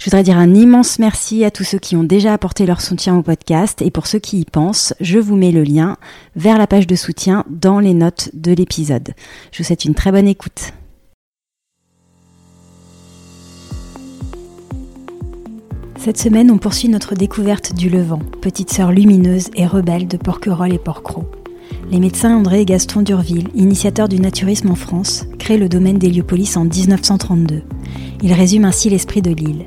Je voudrais dire un immense merci à tous ceux qui ont déjà apporté leur soutien au podcast et pour ceux qui y pensent, je vous mets le lien vers la page de soutien dans les notes de l'épisode. Je vous souhaite une très bonne écoute. Cette semaine, on poursuit notre découverte du Levant, petite sœur lumineuse et rebelle de Porquerolles et Porquerolles. Les médecins André et Gaston Durville, initiateurs du naturisme en France, créent le domaine d'Héliopolis en 1932. Ils résument ainsi l'esprit de l'île.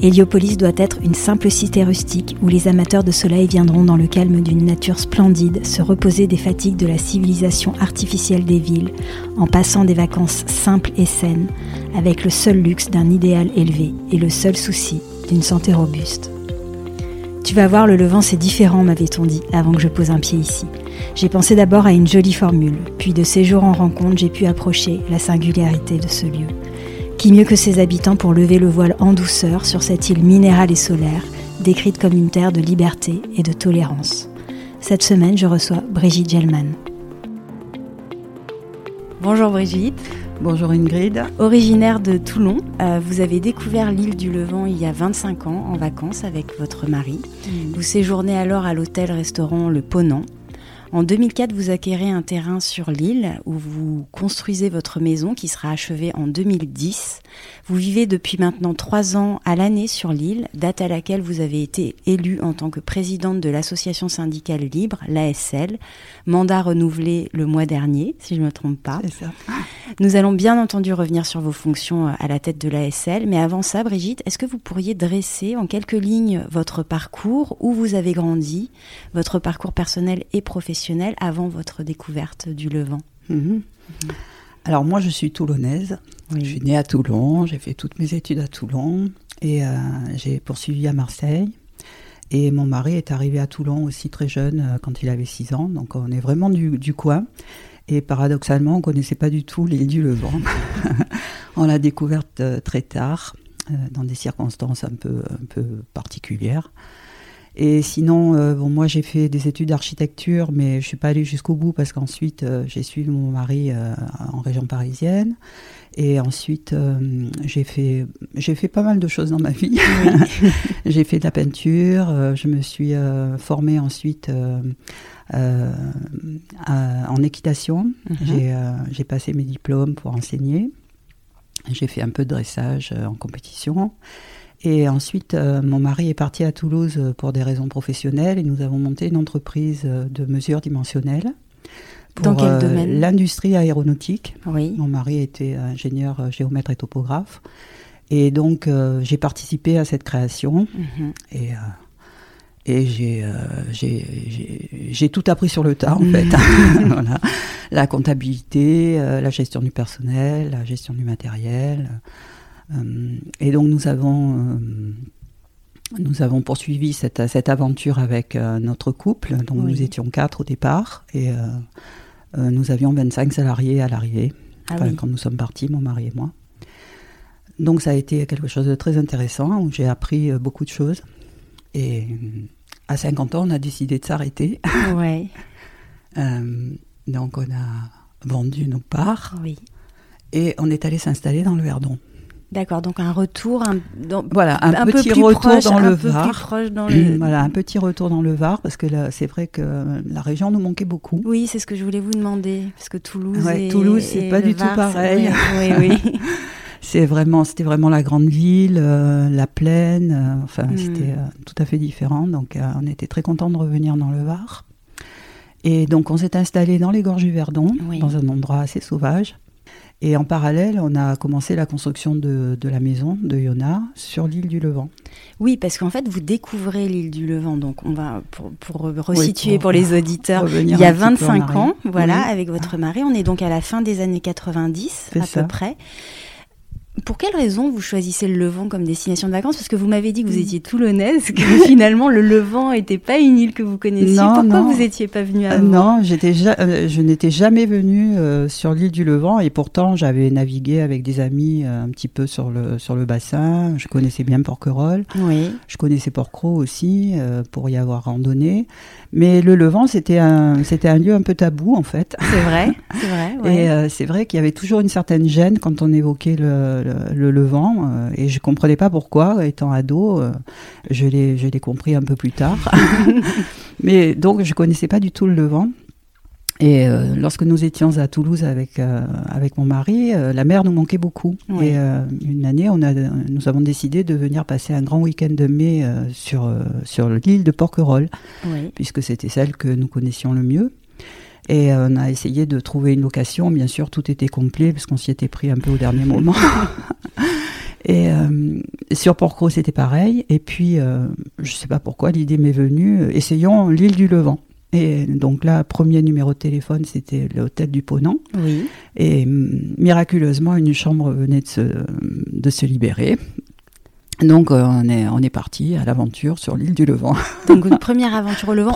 Héliopolis doit être une simple cité rustique où les amateurs de soleil viendront dans le calme d'une nature splendide se reposer des fatigues de la civilisation artificielle des villes en passant des vacances simples et saines avec le seul luxe d'un idéal élevé et le seul souci d'une santé robuste. Tu vas voir, le Levant c'est différent, m'avait-on dit avant que je pose un pied ici. J'ai pensé d'abord à une jolie formule, puis de séjour en rencontre, j'ai pu approcher la singularité de ce lieu. Qui mieux que ses habitants pour lever le voile en douceur sur cette île minérale et solaire, décrite comme une terre de liberté et de tolérance. Cette semaine, je reçois Brigitte Gelman. Bonjour Brigitte. Bonjour Ingrid. Originaire de Toulon, euh, vous avez découvert l'île du Levant il y a 25 ans en vacances avec votre mari. Mm. Vous séjournez alors à l'hôtel-restaurant Le Ponant en 2004, vous acquérez un terrain sur l'île où vous construisez votre maison qui sera achevée en 2010. Vous vivez depuis maintenant trois ans à l'année sur l'île, date à laquelle vous avez été élue en tant que présidente de l'association syndicale libre, l'ASL, mandat renouvelé le mois dernier, si je ne me trompe pas. Ça. Nous allons bien entendu revenir sur vos fonctions à la tête de l'ASL, mais avant ça, Brigitte, est-ce que vous pourriez dresser en quelques lignes votre parcours, où vous avez grandi, votre parcours personnel et professionnel? Avant votre découverte du Levant mhm. Alors moi, je suis toulonnaise. Je suis née à Toulon, j'ai fait toutes mes études à Toulon et euh, j'ai poursuivi à Marseille. Et mon mari est arrivé à Toulon aussi très jeune, euh, quand il avait 6 ans. Donc on est vraiment du, coin. Et paradoxalement, on ne connaissait pas du tout l'île du Levant. on l'a découverte euh, très tard, dans des circonstances un peu, un peu particulières. Et sinon, euh, bon, moi j'ai fait des études d'architecture, mais je suis pas allée jusqu'au bout parce qu'ensuite euh, j'ai suivi mon mari euh, en région parisienne. Et ensuite, j'ai fait, j'ai fait pas mal de choses dans ma vie. j'ai fait de la peinture, je me suis formée ensuite en équitation. Mhm. J'ai passé mes diplômes pour enseigner. J'ai fait un peu de dressage en compétition. Et ensuite, euh, mon mari est parti à Toulouse euh, pour des raisons professionnelles et nous avons monté une entreprise euh, de mesures dimensionnelles. Pour, Dans quel domaine? L'industrie aéronautique. Oui. Mon mari était ingénieur géomètre et topographe. Et donc, j'ai participé à cette création. Mhm. Et. Et j'ai tout appris sur le tas, en fait. voilà. La comptabilité, la gestion du personnel, la gestion du matériel, euh, et donc nous avons euh, nous avons poursuivi cette, cette aventure avec euh, notre couple, dont nous étions quatre au départ, et nous avions 25 salariés à l'arrivée, ah quand nous sommes partis, mon mari et moi. Donc ça a été quelque chose de très intéressant, où j'ai appris beaucoup de choses. Et à 50 ans, on a décidé de s'arrêter. Ouais. donc on a vendu nos parts. Oui. Et on est allé s'installer dans le Verdon. D'accord, donc un retour, un, voilà, un, petit retour dans le Var. Dans le... Voilà, un petit retour dans le Var, parce que c'est vrai que la région nous manquait beaucoup. Oui, c'est ce que je voulais vous demander, parce que Toulouse. Ouais, Toulouse, c'est pas du tout pareil. Oui, oui. c'est vraiment, c'était vraiment la grande ville, euh, la plaine. Euh, enfin, hmm. c'était euh, tout à fait différent. Donc, on était très contents de revenir dans le Var. Et donc, on s'est installé dans les gorges du Verdon, dans un endroit assez sauvage. Et en parallèle, on a commencé la construction de, la maison de Yona sur l'île du Levant. Oui, parce qu'en fait, vous découvrez l'île du Levant. Donc, on va, pour, pour resituer pour, les auditeurs, il y a 25 ans, voilà, avec votre mari. On est donc à la fin des années 90, à peu près. Pour quelle raison vous choisissez le Levant comme destination de vacances? Parce que vous m'avez dit que vous mm. étiez toulonnaise, que finalement le Levant n'était pas une île que vous connaissiez. Non, Pourquoi vous n'étiez pas venue avant Non, j'étais je n'étais jamais venue sur l'île du Levant et pourtant j'avais navigué avec des amis un petit peu sur le, sur le bassin. Je connaissais bien Porquerolles. Oui. Je connaissais Porquerolles aussi pour y avoir randonné. Mais le Levant, c'était un, c'était un lieu un peu tabou en fait. C'est vrai, c'est vrai. Et euh, c'est vrai qu'il y avait toujours une certaine gêne quand on évoquait le, le, Levant, euh, et je comprenais pas pourquoi. Étant ado, euh, je l'ai, je l'ai compris un peu plus tard. Mais donc, je connaissais pas du tout le Levant. Et lorsque nous étions à Toulouse avec avec mon mari, la mer nous manquait beaucoup. Et une année, on a, nous avons décidé de venir passer un grand week-end de mai sur sur l'île de Porquerolles, puisque c'était celle que nous connaissions le mieux. Et on a essayé de trouver une location. Bien sûr, tout était complet parce qu'on s'y était pris un peu au dernier moment. Et euh, sur Porcro, c'était pareil. Et puis, euh, je ne sais pas pourquoi, l'idée m'est venue, euh, essayons l'île du Levant. Et donc là, premier numéro de téléphone, c'était l'hôtel du Ponant. Oui. Et miraculeusement, une chambre venait de se, de se libérer. Donc euh, on est on est parti à l'aventure sur l'île du Levant. Donc une première aventure au Levant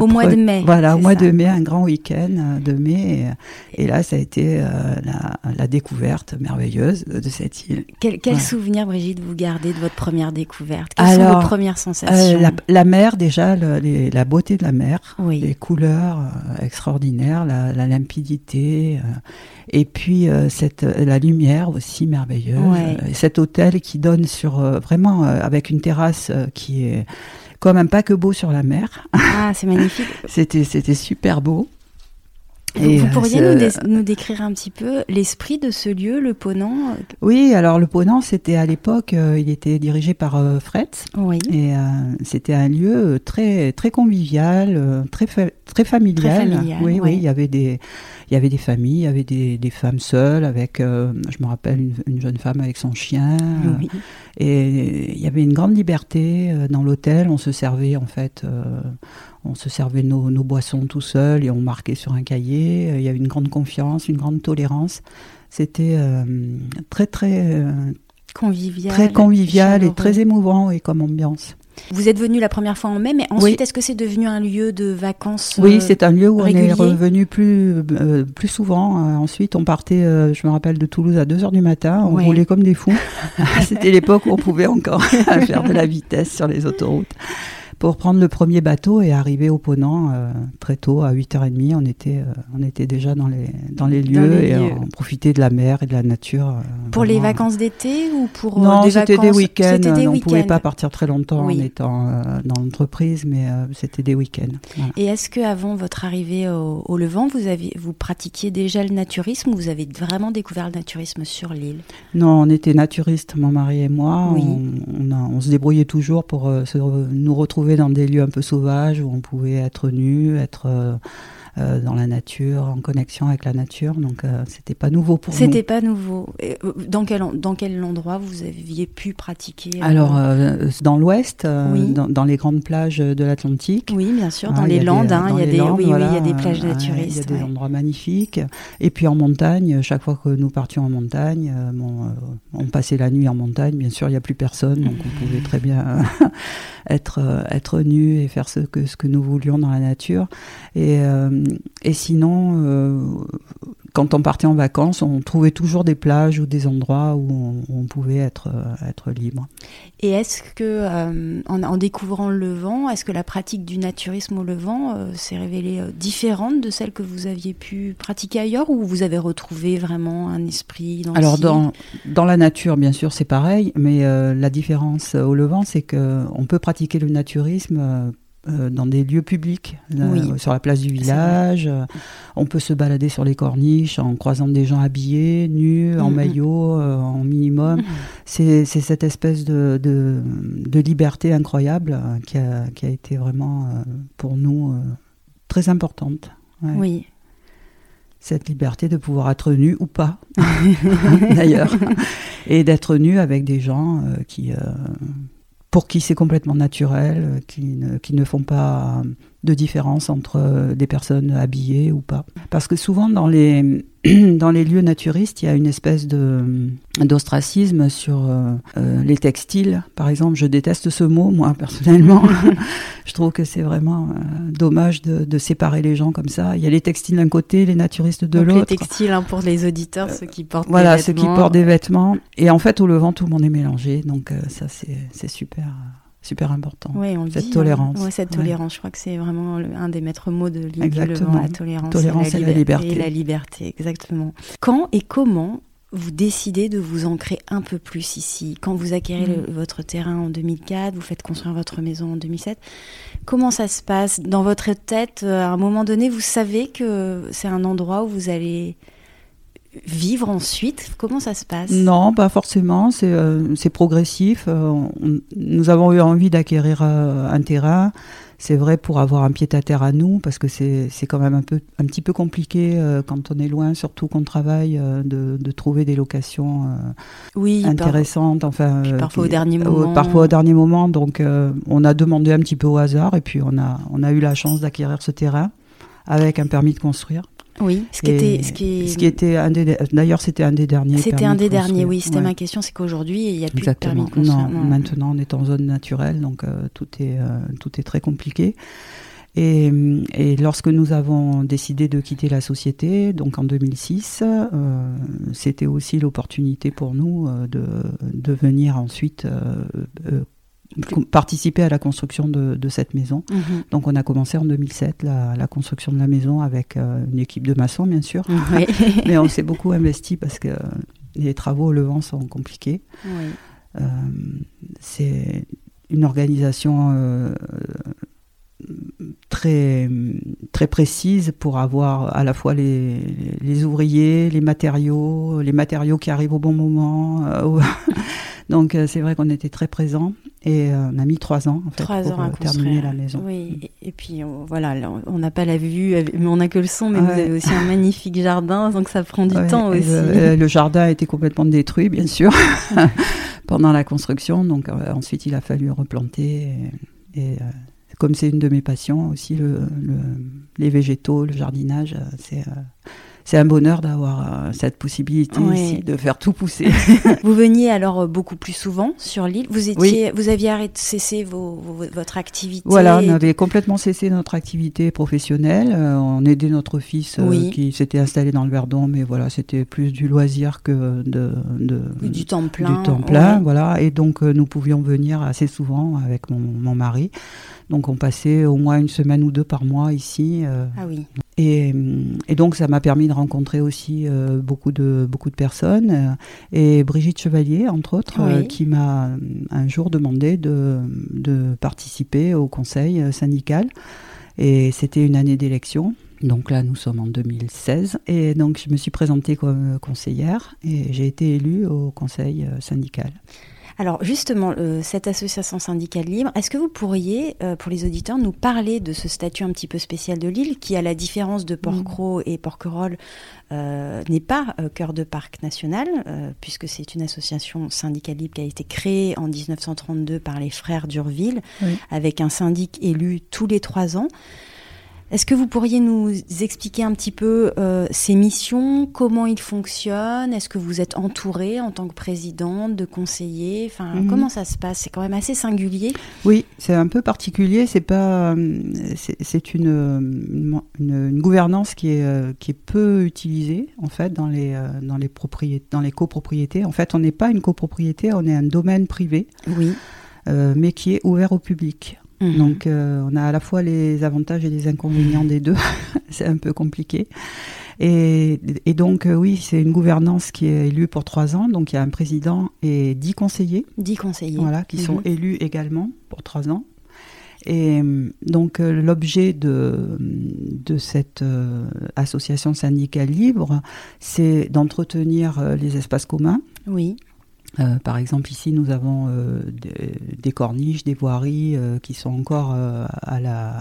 au, mois de mai. Voilà, au mois de mai, un grand week-end euh, de mai. Et, là, ça a été euh, la, la, découverte merveilleuse de cette île. Quel, quel souvenir, Brigitte, vous gardez de votre première découverte? Quelles sont vos premières sensations? la, la, mer, déjà, le, la beauté de la mer, les couleurs extraordinaires, la, la limpidité. Et puis euh, cette, la lumière aussi merveilleuse. cet hôtel qui donne sur euh, vraiment euh, avec une terrasse qui est comme un paquebot sur la mer. Ah, c'est magnifique. c'était c'était super beau. Et vous pourriez nous, nous, décrire un petit peu l'esprit de ce lieu, le Ponant Oui, alors le Ponant, c'était à l'époque, il était dirigé par euh, Fretz. Oui. Et c'était un lieu très très convivial, très très familial. Très familial oui, oui, il y avait des il y avait des familles, il y avait des, des femmes seules avec, euh, je me rappelle, une, jeune femme avec son chien. Oui. Et il y avait une grande liberté euh, dans l'hôtel. On se servait en fait, euh, on se servait nos, nos, boissons tout seul et on marquait sur un cahier. Il y avait une grande confiance, une grande tolérance. C'était très très convivial, très convivial et très émouvant et comme ambiance. Vous êtes venu la première fois en mai, mais ensuite, est-ce que c'est devenu un lieu de vacances Oui, c'est un lieu où on est revenu plus, euh, plus souvent. Euh, ensuite, on partait, euh, je me rappelle, de Toulouse à 2h du matin. On roulait comme des fous. C'était l'époque où on pouvait encore faire de la vitesse sur les autoroutes pour prendre le premier bateau et arriver au Ponant euh, très tôt, à 8h30. On était, euh, on était déjà dans les, dans les lieux et on profitait de la mer et de la nature. Euh, pour les vacances d'été ou pour non, des c'était des week-ends. on ne pouvait pas partir très longtemps en étant dans l'entreprise, mais c'était des week-ends. Et est-ce que avant votre arrivée au, Levant, vous, avez, vous pratiquiez déjà le naturisme ou vous avez vraiment découvert le naturisme sur l'île? Non, on était naturistes, mon mari et moi. On, on, se débrouillait toujours pour se, nous retrouver dans des lieux un peu sauvages où on pouvait être nu, être euh, euh, dans la nature, en connexion avec la nature. Donc, euh, c'était pas nouveau pour nous. C'était pas nouveau. Euh, dans quel, dans quel endroit vous aviez pu pratiquer Alors, dans l'ouest, dans, les grandes plages de l'Atlantique. Oui, bien sûr, dans les Landes. il y a des, oui, il y a des plages naturistes. Il y a des endroits magnifiques. Et puis en montagne, chaque fois que nous partions en montagne, on passait la nuit en montagne. Bien sûr, il n'y a plus personne, donc on pouvait très bien être, être nu et faire ce que, ce que nous voulions dans la nature. Et et sinon, euh, quand on partait en vacances, on trouvait toujours des plages ou des endroits où on, pouvait être, euh, être libre. Et est-ce que, euh, en, découvrant le Levant, est-ce que la pratique du naturisme au Levant s'est révélée différente de celle que vous aviez pu pratiquer ailleurs ou vous avez retrouvé vraiment un esprit dans Alors, dans, dans la nature, bien sûr, c'est pareil, mais la différence au Levant, c'est qu'on peut pratiquer le naturisme euh, dans des lieux publics, euh, sur la place du village. Euh, on peut se balader sur les corniches en croisant des gens habillés, nus, en mm-hmm. maillot, en minimum. Mm-hmm. C'est cette espèce de, de, liberté incroyable qui a, qui, a, été vraiment pour nous très importante. Oui. Cette liberté de pouvoir être nu ou pas, d'ailleurs, et d'être nu avec des gens qui pour qui c'est complètement naturel, euh, qui ne, qui ne font pas de différence entre des personnes habillées ou pas. Parce que souvent dans les dans les lieux naturistes, il y a une espèce de d'ostracisme sur euh, euh, les textiles. Par exemple, je déteste ce mot, moi personnellement. je trouve que c'est vraiment euh, dommage de, de, séparer les gens comme ça. Il y a les textiles d'un côté, les naturistes de l'autre. Les textiles hein, pour les auditeurs, ceux qui portent voilà, des vêtements. ceux qui portent des vêtements. Et en fait, au Levant, tout le monde est mélangé, donc ça c'est super super important. Oui, on cette dit, tolérance. Ouais, cette tolérance, je crois que c'est vraiment un des maîtres mots de Exactement. la tolérance, tolérance et, la, et la liberté. Et la liberté, exactement. Quand et comment vous décidez de vous ancrer un peu plus ici? Quand vous acquérez mmh. le, votre terrain en 2004, vous faites construire votre maison en 2007, comment ça se passe? Dans votre tête, à un moment donné, vous savez que c'est un endroit où vous allez vivre ensuite Comment ça se passe? Non, pas forcément. C'est euh, progressif. Euh, on, nous avons eu envie d'acquérir euh, un terrain. C'est vrai pour avoir un pied à terre à nous, parce que c'est quand même un, peu, un petit peu compliqué quand on est loin, surtout qu'on travaille, de, de, trouver des locations oui, intéressantes. Par, enfin, parfois qui, au dernier moment. parfois au dernier moment. Donc on a demandé un petit peu au hasard et puis on a, on a eu la chance d'acquérir ce terrain avec un permis de construire. Oui, ce qui était, ce qui, ce qui était un des, d'ailleurs c'était un des derniers. C'était un des derniers, oui. C'était ouais. ma question, c'est qu'aujourd'hui il n'y a plus Exactement. de permis de. Non, non, maintenant on est en zone naturelle, donc euh, tout est euh, tout est très compliqué. Et, et, lorsque nous avons décidé de quitter la société, donc en 2006, euh, c'était aussi l'opportunité pour nous de, de venir ensuite euh, participer à la construction de, de cette maison. Mhm. Mmh. Donc on a commencé en 2007 la, la construction de la maison avec euh, une équipe de maçons bien sûr, oui. mais on s'est beaucoup investi parce que les travaux au Levant sont compliqués. Oui. Euh, C'est une organisation euh, très très précise pour avoir à la fois les, les ouvriers, les matériaux, les matériaux qui arrivent au bon moment. Euh, donc c'est vrai qu'on était très présents et euh, on a mis trois ans en fait, trois pour ans à terminer la maison. Oui, et, et puis on, voilà, on n'a pas la vue, mais on n'a que le son, mais ouais. vous avez aussi un magnifique jardin, donc ça prend du ouais, temps aussi. Le, le, jardin a été complètement détruit, bien sûr, pendant la construction, donc euh, ensuite il a fallu replanter et, et euh, comme c'est une de mes passions aussi, le, le, les végétaux, le jardinage, c'est euh, c'est un bonheur d'avoir euh, cette possibilité Ouais. ici de faire tout pousser. Vous veniez alors euh, beaucoup plus souvent sur l'île. Vous étiez, Oui. vous aviez arrêté cessé vos, vos- votre activité. voilà, on avait complètement cessé notre activité professionnelle. Euh, on aidait notre fils euh, qui s'était installé dans le Verdon, mais voilà, c'était plus du loisir que de, de Oui, du temps plein. du temps plein, ouais. voilà. Et donc euh, nous pouvions venir assez souvent avec mon, mon mari. Donc on passait au moins une semaine ou deux par mois ici. Ah oui. Et, et donc ça m'a permis de rencontrer aussi euh, beaucoup de beaucoup de personnes euh, et Brigitte Chevalier entre autres Oui. euh, qui m'a euh, un jour demandé de, de participer au conseil euh, syndical et c'était une année d'élection. Donc là nous sommes en 2016 et donc je me suis présentée comme conseillère et j'ai été élue au conseil euh, syndical. Alors justement, euh, cette association syndicale libre, est-ce que vous pourriez, euh, pour les auditeurs, nous parler de ce statut un petit peu spécial de l'île, qui, à la différence de Porquerolles et Porquerolles, euh, n'est pas cœur de parc national, puisque c'est une association syndicale libre qui a été créée en 1932 par les frères d'Urville, Oui. avec un syndic élu tous les trois ans. Est-ce que vous pourriez nous expliquer un petit peu euh, ces missions, comment ils fonctionnent? Est-ce que vous êtes entouré en tant que présidente, de conseillers? Enfin, Mhm. comment ça se passe? C'est quand même assez singulier. Oui, c'est un peu particulier. C'est pas, euh, c'est une, une, gouvernance qui est euh, qui est peu utilisée en fait dans les dans les propriétés, dans les copropriétés. En fait, on n'est pas une copropriété, on est un domaine privé, Oui. euh, mais qui est ouvert au public. Mhm. Donc, euh, on a à la fois les avantages et les inconvénients des deux. c'est un peu compliqué. Et, et donc, euh, oui, c'est une gouvernance qui est élue pour trois ans. Donc, il y a un président et dix conseillers. dix conseillers. Voilà, qui sont Mhm. élus également pour trois ans. Et euh, donc euh, l'objet de, de cette euh, association syndicale libre, c'est d'entretenir euh, les espaces communs. Oui. Euh, par exemple, ici, nous avons euh, des, corniches, des voiries euh, qui sont encore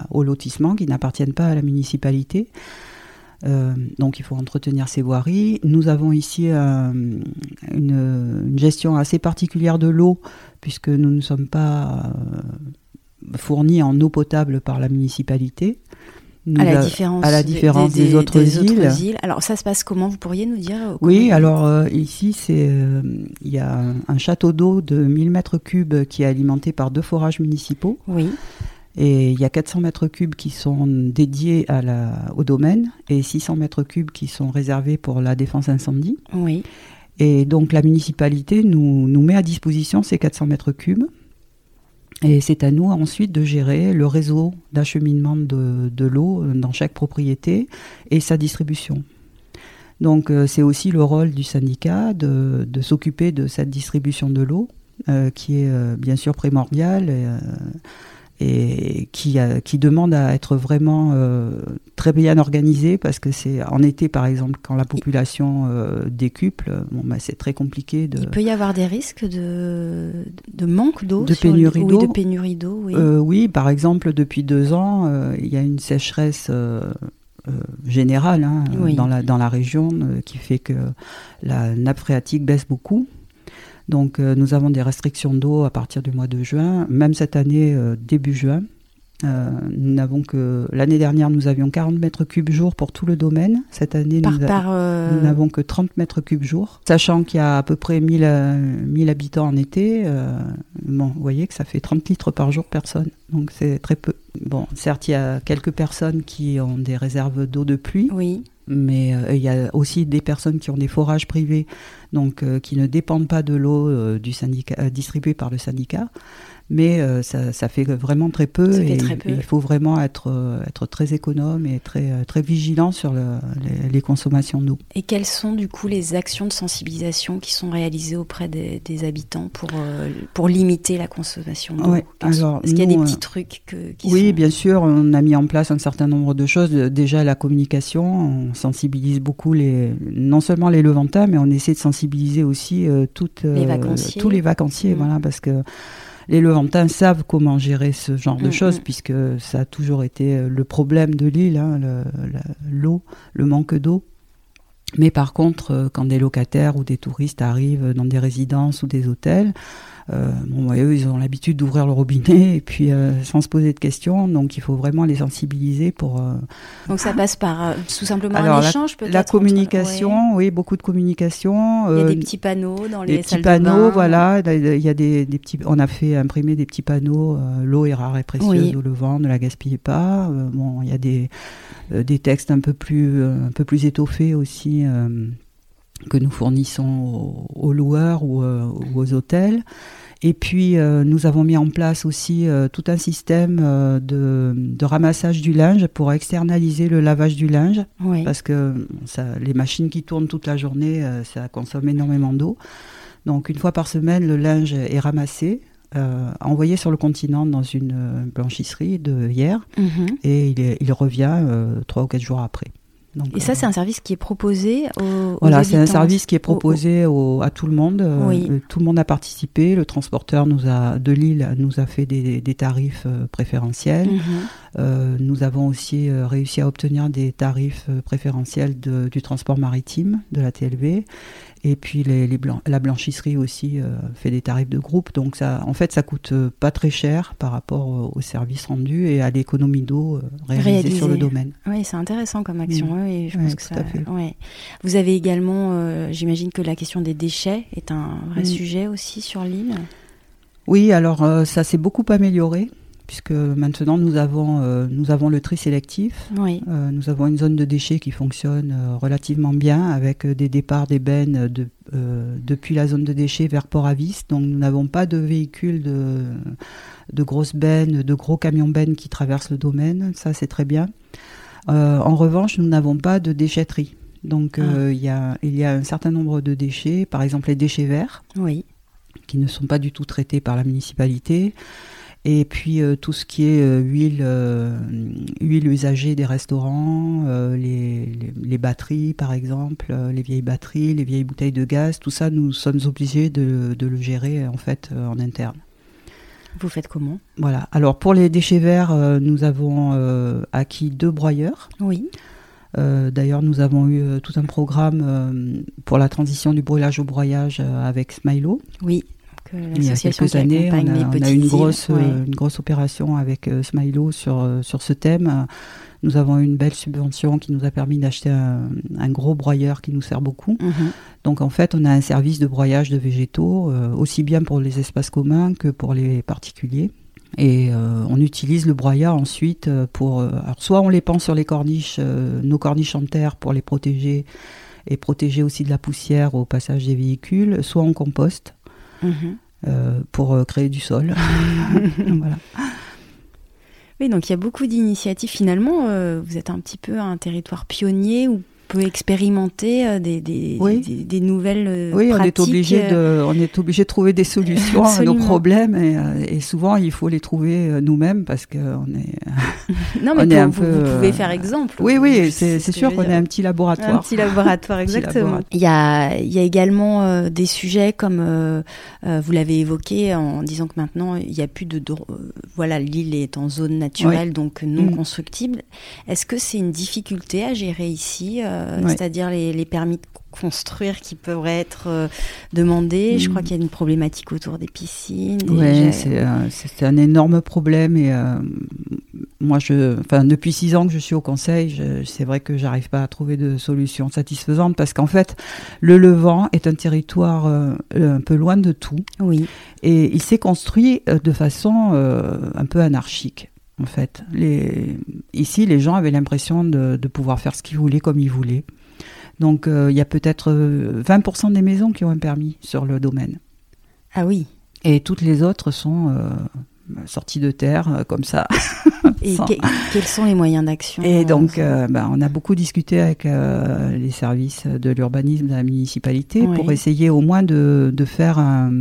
au lotissement, qui n'appartiennent pas à la municipalité. Donc, il faut entretenir ces voiries. Nous avons ici une, gestion assez particulière de l'eau, puisque nous ne sommes pas fournis en eau potable par la municipalité. À la différence, à la différence des, autres, îles. Alors ça se passe comment? Vous pourriez nous dire Oui, alors ici c'est il y a un château d'eau de 1000 mètres cubes qui est alimenté par deux forages municipaux. Oui. Et il y a 400 mètres cubes qui sont dédiés à la, au domaine et 600 mètres cubes qui sont réservés pour la défense incendie. Oui. Et donc la municipalité nous, nous met à disposition ces 400 mètres cubes. Et c'est à nous ensuite de gérer le réseau d'acheminement de, de l'eau dans chaque propriété et sa distribution. Donc euh, c'est aussi le rôle du syndicat de, de s'occuper de cette distribution de l'eau, euh, qui est euh, bien sûr primordiale qui, qui demande à être vraiment euh, très bien organisé parce que c'est en été par exemple quand la population euh, décuple, bon, bah, c'est très compliqué. De... Il peut y avoir des risques de, de manque d'eau, de pénurie d'eau. Oui, de pénurie d'eau. Oui. Euh, oui, par exemple depuis deux ans, il y a une sécheresse. générale hein, dans, la, dans la région qui fait que la nappe phréatique baisse beaucoup. Donc euh, nous avons des restrictions d'eau à partir du mois de juin, même cette année euh, début juin. Euh, nous n'avons que l'année dernière nous avions 40 mètres cubes jour pour tout le domaine. Cette année nous, n'avons que 30 mètres cubes jour, sachant qu'il y a à peu près 1000, 1000 habitants en été. bon, vous voyez que ça fait 30 litres par jour personne, donc c'est très peu. Bon, certes il y a quelques personnes qui ont des réserves d'eau de pluie. Oui mais euh, il y a aussi des personnes qui ont des forages privés, donc euh, qui ne dépendent pas de l'eau euh, du distribuée par le syndicat mais euh, ça, fait vraiment très peu et, il faut vraiment être, euh, être très économe et très, euh, très vigilant sur les, consommations d'eau. Et quelles sont du coup les actions de sensibilisation qui sont réalisées auprès des, habitants pour, pour limiter la consommation d'eau? Est-ce qu'il y a des petits trucs que, qui Oui, bien sûr, on a mis en place un certain nombre de choses. Déjà la communication, on sensibilise beaucoup les, non seulement les Levantins, mais on essaie de sensibiliser aussi toutes, les tous les vacanciers, mmh. voilà, parce que les Levantins savent comment gérer ce genre de mm, choses, mm. puisque ça a toujours été euh, le problème de l'île, hein, l'eau, le, manque d'eau. Mais par contre, euh, quand des locataires ou des touristes arrivent dans des résidences ou des hôtels, euh, bon, eux, ils ont l'habitude d'ouvrir le robinet et puis euh, sans se poser de questions. Donc, il faut vraiment les sensibiliser pour. Euh, donc, ça passe par tout simplement un échange, peut-être. La communication, oui, beaucoup de communication. Il y a des petits panneaux dans les des petits panneaux, voilà. Il y a des, des, petits. On a fait imprimer des petits panneaux. L'eau est rare et précieuse au Levant, ne la gaspillez pas. bon, il y a des des textes un peu plus un peu plus étoffés aussi que nous fournissons aux, loueurs ou, euh, aux hôtels. Et puis, euh, nous avons mis en place aussi euh, tout un système de, ramassage du linge pour externaliser le lavage du linge. Parce que ça, les machines qui tournent toute la journée, ça consomme énormément d'eau. Donc, une fois par semaine, le linge est ramassé, envoyé sur le continent dans une blanchisserie de hier, mhm. et il, il revient trois ou quatre jours après et ça, c'est un service qui est proposé aux, Voilà, c'est un service qui est proposé à tout le monde. Euh, tout le monde a participé. Le transporteur nous a, de Lille nous a fait des, tarifs euh, préférentiels. Mhm. Euh, nous avons aussi réussi à obtenir des tarifs préférentiels du transport maritime de la TLV. Et puis les, la blanchisserie aussi euh, fait des tarifs de groupe. Donc ça, en fait, ça coûte euh, pas très cher par rapport au service rendu et à l'économie d'eau euh, réalisée sur le domaine. Oui, c'est intéressant comme action. Oui, je pense que ça. Vous avez également, j'imagine que la question des déchets est un vrai sujet aussi sur l'île? Oui, alors ça s'est beaucoup amélioré puisque maintenant nous avons, euh, nous avons le tri sélectif. Euh, nous avons une zone de déchets qui fonctionne euh, relativement bien avec des départs d'ébène de, depuis la zone de déchets vers Port-Avis. Donc nous n'avons pas de véhicules de, de grosses bennes, de gros camions bennes qui traversent le domaine. Ça, c'est très bien. en revanche, nous n'avons pas de déchetterie. Donc ah. il y, a, il y a un certain nombre de déchets, par exemple les déchets verts, oui. qui ne sont pas du tout traités par la municipalité. Et puis euh, tout ce qui est euh, huile, euh, huile usagée des restaurants, les, les, batteries par exemple, les vieilles batteries, les vieilles bouteilles de gaz, tout ça, nous sommes obligés de, de le gérer en fait en interne. Vous faites comment? Voilà. Alors pour les déchets verts, nous avons acquis deux broyeurs. Oui. D'ailleurs, nous avons eu tout un programme pour la transition du brûlage au broyage avec Smilo. Oui. Il y a quelques années, on a, une grosse, une grosse opération avec Smilo sur, sur ce thème. Nous avons eu une belle subvention qui nous a permis d'acheter un, gros broyeur qui nous sert beaucoup. Mhm. Donc en fait, on a un service de broyage de végétaux, aussi bien pour les espaces communs que pour les particuliers. Et euh, on utilise le broyat ensuite euh, pour. Euh, alors soit on les pend sur les corniches, nos corniches en terre pour les protéger et protéger aussi de la poussière au passage des véhicules, soit on composte mhm. Pour créer du sol. voilà. Oui, donc il y a beaucoup d'initiatives. Finalement, vous êtes un petit peu un territoire pionnier où peut expérimenter euh, des, des, des, nouvelles euh, oui, on est obligé de euh, on est obligé de trouver des solutions à nos problèmes et, et, souvent il faut les trouver nous-mêmes parce que on est non mais un peu, vous pouvez faire exemple. Oui oui c'est sûr qu'on est un petit laboratoire. Un petit laboratoire exactement. Il y a il y a également des sujets comme vous l'avez évoqué en disant que maintenant il n'y a plus de, voilà l'île est en zone naturelle donc non mm. constructible. Est-ce que c'est une difficulté à gérer ici euh, c'est-à-dire les, permis de construire qui pourraient être euh, demandés. Je crois mm. qu'il y a une problématique autour des piscines. Oui, euh, c'est un énorme problème. Et moi, je, enfin, depuis six ans que je suis au conseil, c'est vrai que j'arrive pas à trouver de solution satisfaisante parce qu'en fait, le Levant est un territoire un peu loin de tout. Oui. Et il s'est construit de façon un peu anarchique en fait. Les... Ici, les gens avaient l'impression de, pouvoir faire ce qu'ils voulaient comme ils voulaient. Donc, euh, il y a peut-être 20% euh, des maisons qui ont un permis sur le domaine. Ah oui. Et toutes les autres sont euh, sorties de terre, comme ça. Et quels sont les moyens d'action Et donc, ben, on a beaucoup discuté avec les services de l'urbanisme de la municipalité pour essayer au moins de, de faire un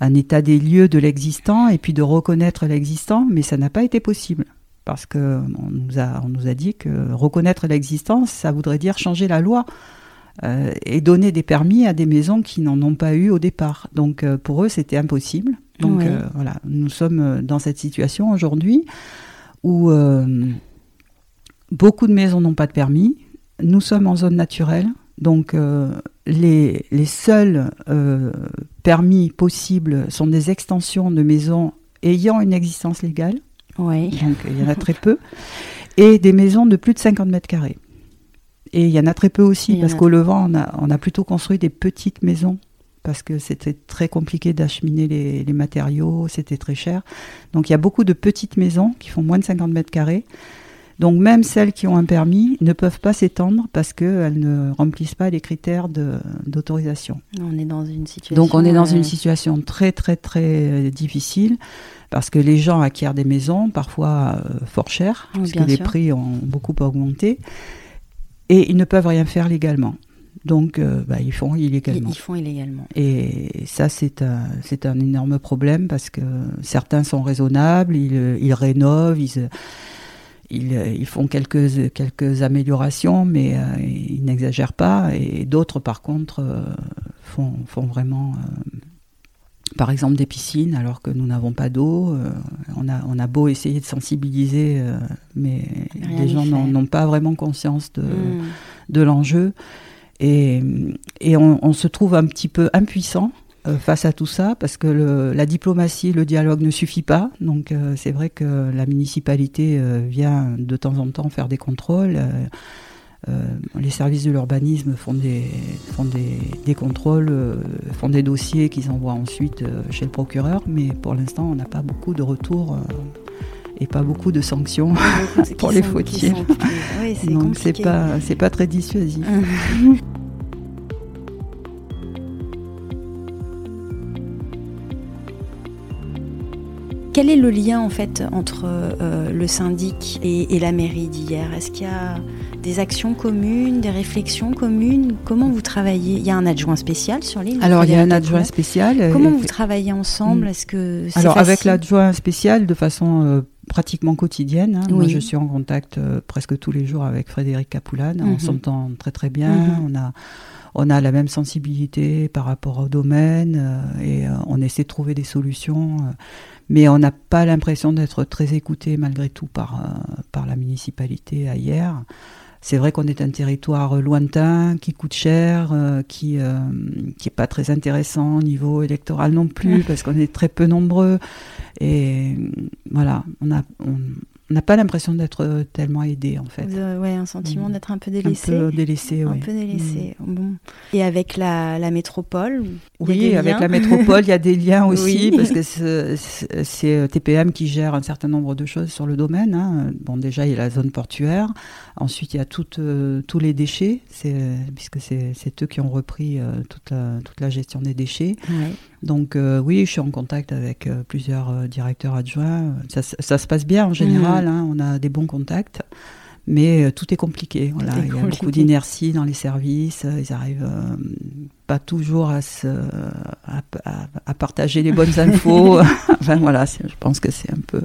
un état des lieux de l'existant et puis de reconnaître l'existant, mais ça n'a pas été possible. Parce qu'on nous, a, on nous a dit que reconnaître l'existence, ça voudrait dire changer la loi euh, et donner des permis à des maisons qui n'en ont pas eu au départ. Donc euh, pour eux, c'était impossible. Donc euh, voilà, nous sommes dans cette situation aujourd'hui où beaucoup de maisons n'ont pas de permis. Nous sommes en zone naturelle, donc les, les, seuls euh, permis possibles sont des extensions de maisons ayant une existence légale. Oui. Donc il y en a très peu. Et des maisons de plus de 50 mètres carrés. Et il y en a très peu aussi, parce qu'au Levant, on a, on a, plutôt construit des petites maisons, parce que c'était très compliqué d'acheminer les, les, matériaux, c'était très cher. Donc il y a beaucoup de petites maisons qui font moins de 50 mètres carrés. Donc même celles qui ont un permis ne peuvent pas s'étendre parce qu'elles ne remplissent pas les critères d'autorisation. On est dans une situation. Donc on est dans une situation très très très euh, difficile parce que les gens acquièrent des maisons parfois euh, fort chères parce que les prix ont beaucoup augmenté et ils ne peuvent rien faire légalement. Donc, euh, bah, ils font illégalement. Ils font illégalement. Et ça, c'est un, c'est un énorme problème parce que certains sont raisonnables, ils, ils rénovent, ils, euh, ils, font quelques, quelques améliorations, mais euh, ils n'exagèrent pas. Et d'autres, par contre, euh, font, font, vraiment, par exemple, des piscines, alors que nous n'avons pas d'eau. on, a, on a beau essayer de sensibiliser, mais les gens n'ont pas vraiment conscience de, hmm. de l'enjeu. Et, et on, on, se trouve un petit peu impuissant face à tout ça, parce que le, la diplomatie, le dialogue ne suffit pas. Donc euh, c'est vrai que la municipalité euh, vient de temps en temps faire des contrôles. les services de l'urbanisme font des, font des, des contrôles, font des dossiers qu'ils envoient ensuite chez le procureur, mais pour l'instant on n'a pas beaucoup de retours et pas beaucoup de sanctions pour les fautifs. Donc c'est pas c'est pas très dissuasif. Quel est le lien en fait entre euh, le syndic et, la mairie d'hier? Est-ce qu'il y a des actions communes, des réflexions communes? Comment vous travaillez? Il y a un adjoint spécial sur l'île Alors il y a un adjoint spécial. Euh, Comment vous travaillez ensemble? Est-ce que Alors avec l'adjoint spécial de façon euh, pratiquement quotidienne. Hein. Moi, je suis en contact presque tous les jours avec Frédéric Capoulane. On mhm. s'entend très très bien. Mhm. On a on a la même sensibilité par rapport au domaine et on essaie de trouver des solutions mais on n'a pas l'impression d'être très écouté malgré tout par, euh, par la municipalité hier. c'est vrai qu'on est un territoire lointain, qui coûte cher, euh, qui euh, qui est pas très intéressant au niveau électoral non plus, parce qu'on est très peu nombreux. Et voilà, on a on, n'a pas l'impression d'être tellement aidé en fait. Oui, un sentiment mm. d'être un peu délaissé. Un peu délaissé, oui. Un peu délaissé. Mm. Bon. Et avec la, la métropole Oui, avec la métropole, il y a des liens aussi, parce que c'est TPM qui gère un certain nombre de choses sur le domaine. Hein. Bon, déjà, il y a la zone portuaire. Ensuite, il y a euh, tous les déchets, puisque c'est eux qui ont repris euh, toute, la, toute la gestion des déchets. Donc euh, oui, je suis en contact avec plusieurs directeurs adjoints. Ça, ça, se passe bien en général, mmh. Hein. on a des bons contacts. Mais tout est compliqué. Voilà. il y a beaucoup d'inertie dans les services. Ils arrivent pas toujours à, se, à, à, partager les bonnes infos. enfin voilà, je pense que c'est un peu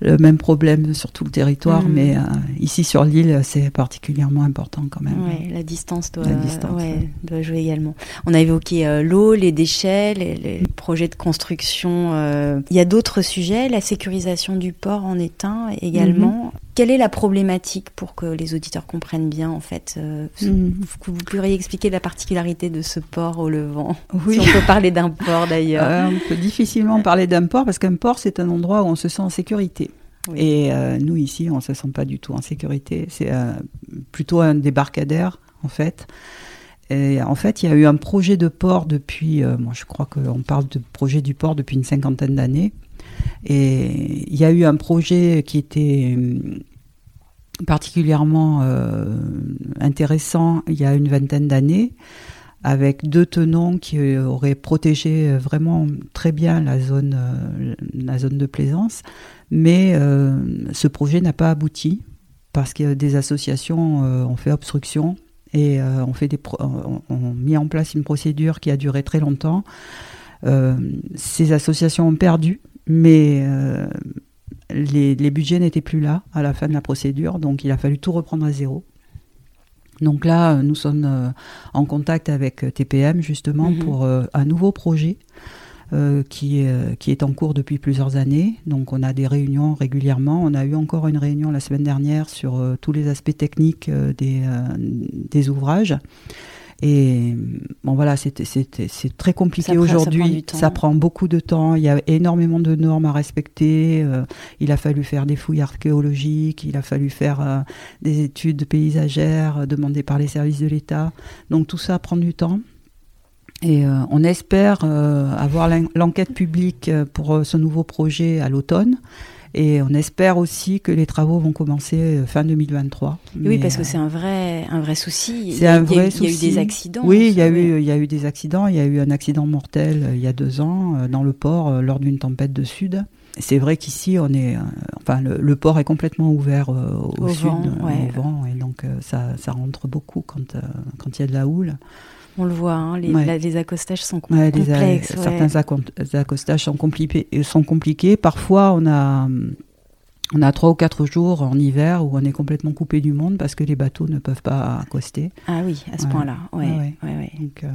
le même problème sur tout le territoire, mm. mais euh, ici sur l'île, c'est particulièrement important quand même. Ouais, la distance doit, doit jouer également. On a évoqué euh, l'eau, les déchets, les, projets de construction. Euh. Il y a d'autres sujets, la sécurisation du port en est un également. Mm-hmm. Quelle est la problématique pour que les auditeurs comprennent bien en fait mm. Vous pourriez expliquer la particularité de ce port au Levant Oui. Si on peut parler d'un port d'ailleurs. on peut difficilement parler d'un port parce qu'un port c'est un endroit où on se sent en sécurité. Et euh, nous, ici, on ne se sent pas du tout en sécurité. C'est euh, plutôt un débarcadère, en fait. Et en fait, il y a eu un projet de port depuis, euh, moi je crois qu'on parle de projet du port depuis une cinquantaine d'années. Et il y a eu un projet qui était particulièrement intéressant il y a une vingtaine d'années, avec deux tenons qui auraient protégé vraiment très bien la zone, la zone de plaisance. Mais euh, ce projet n'a pas abouti parce que des associations euh, ont fait obstruction et euh, ont, fait des ont mis en place une procédure qui a duré très longtemps. ces associations ont perdu, mais les, les, budgets n'étaient plus là à la fin de la procédure, donc il a fallu tout reprendre à zéro. Donc là, nous sommes en contact avec TPM justement mhm. pour un nouveau projet euh, qui, est, euh, qui est en cours depuis plusieurs années. Donc on a des réunions régulièrement. On a eu encore une réunion la semaine dernière sur euh, tous les aspects techniques des, des ouvrages. Et bon voilà, c'est très compliqué aujourd'hui. Ça, prend beaucoup de temps. Il y a énormément de normes à respecter. il a fallu faire des fouilles archéologiques. Il a fallu faire des études paysagères demandées par les services de l'État. Donc tout ça prend du temps. Et euh, on espère euh, avoir l'enquête publique euh, pour ce nouveau projet à l'automne. Et on espère aussi que les travaux vont commencer fin 2023. Oui, parce que c'est un vrai, un vrai souci. C'est un vrai souci. Il y a eu des accidents. Oui, il y, a eu, il y a eu des accidents. Il y a eu un accident mortel il y a deux ans dans le port lors d'une tempête de sud. C'est vrai qu'ici, on est, enfin, le, port est complètement ouvert au, sud, au vent, et donc ça, ça rentre beaucoup quand, quand il y a de la houle. On le voit, hein, les, accostages sont complexes. certains accostages sont compliqués, sont compliqués. Parfois, on a, on a trois ou quatre jours en hiver où on est complètement coupé du monde parce que les bateaux ne peuvent pas accoster. Ah oui, à ce point-là. Ouais, Donc, euh,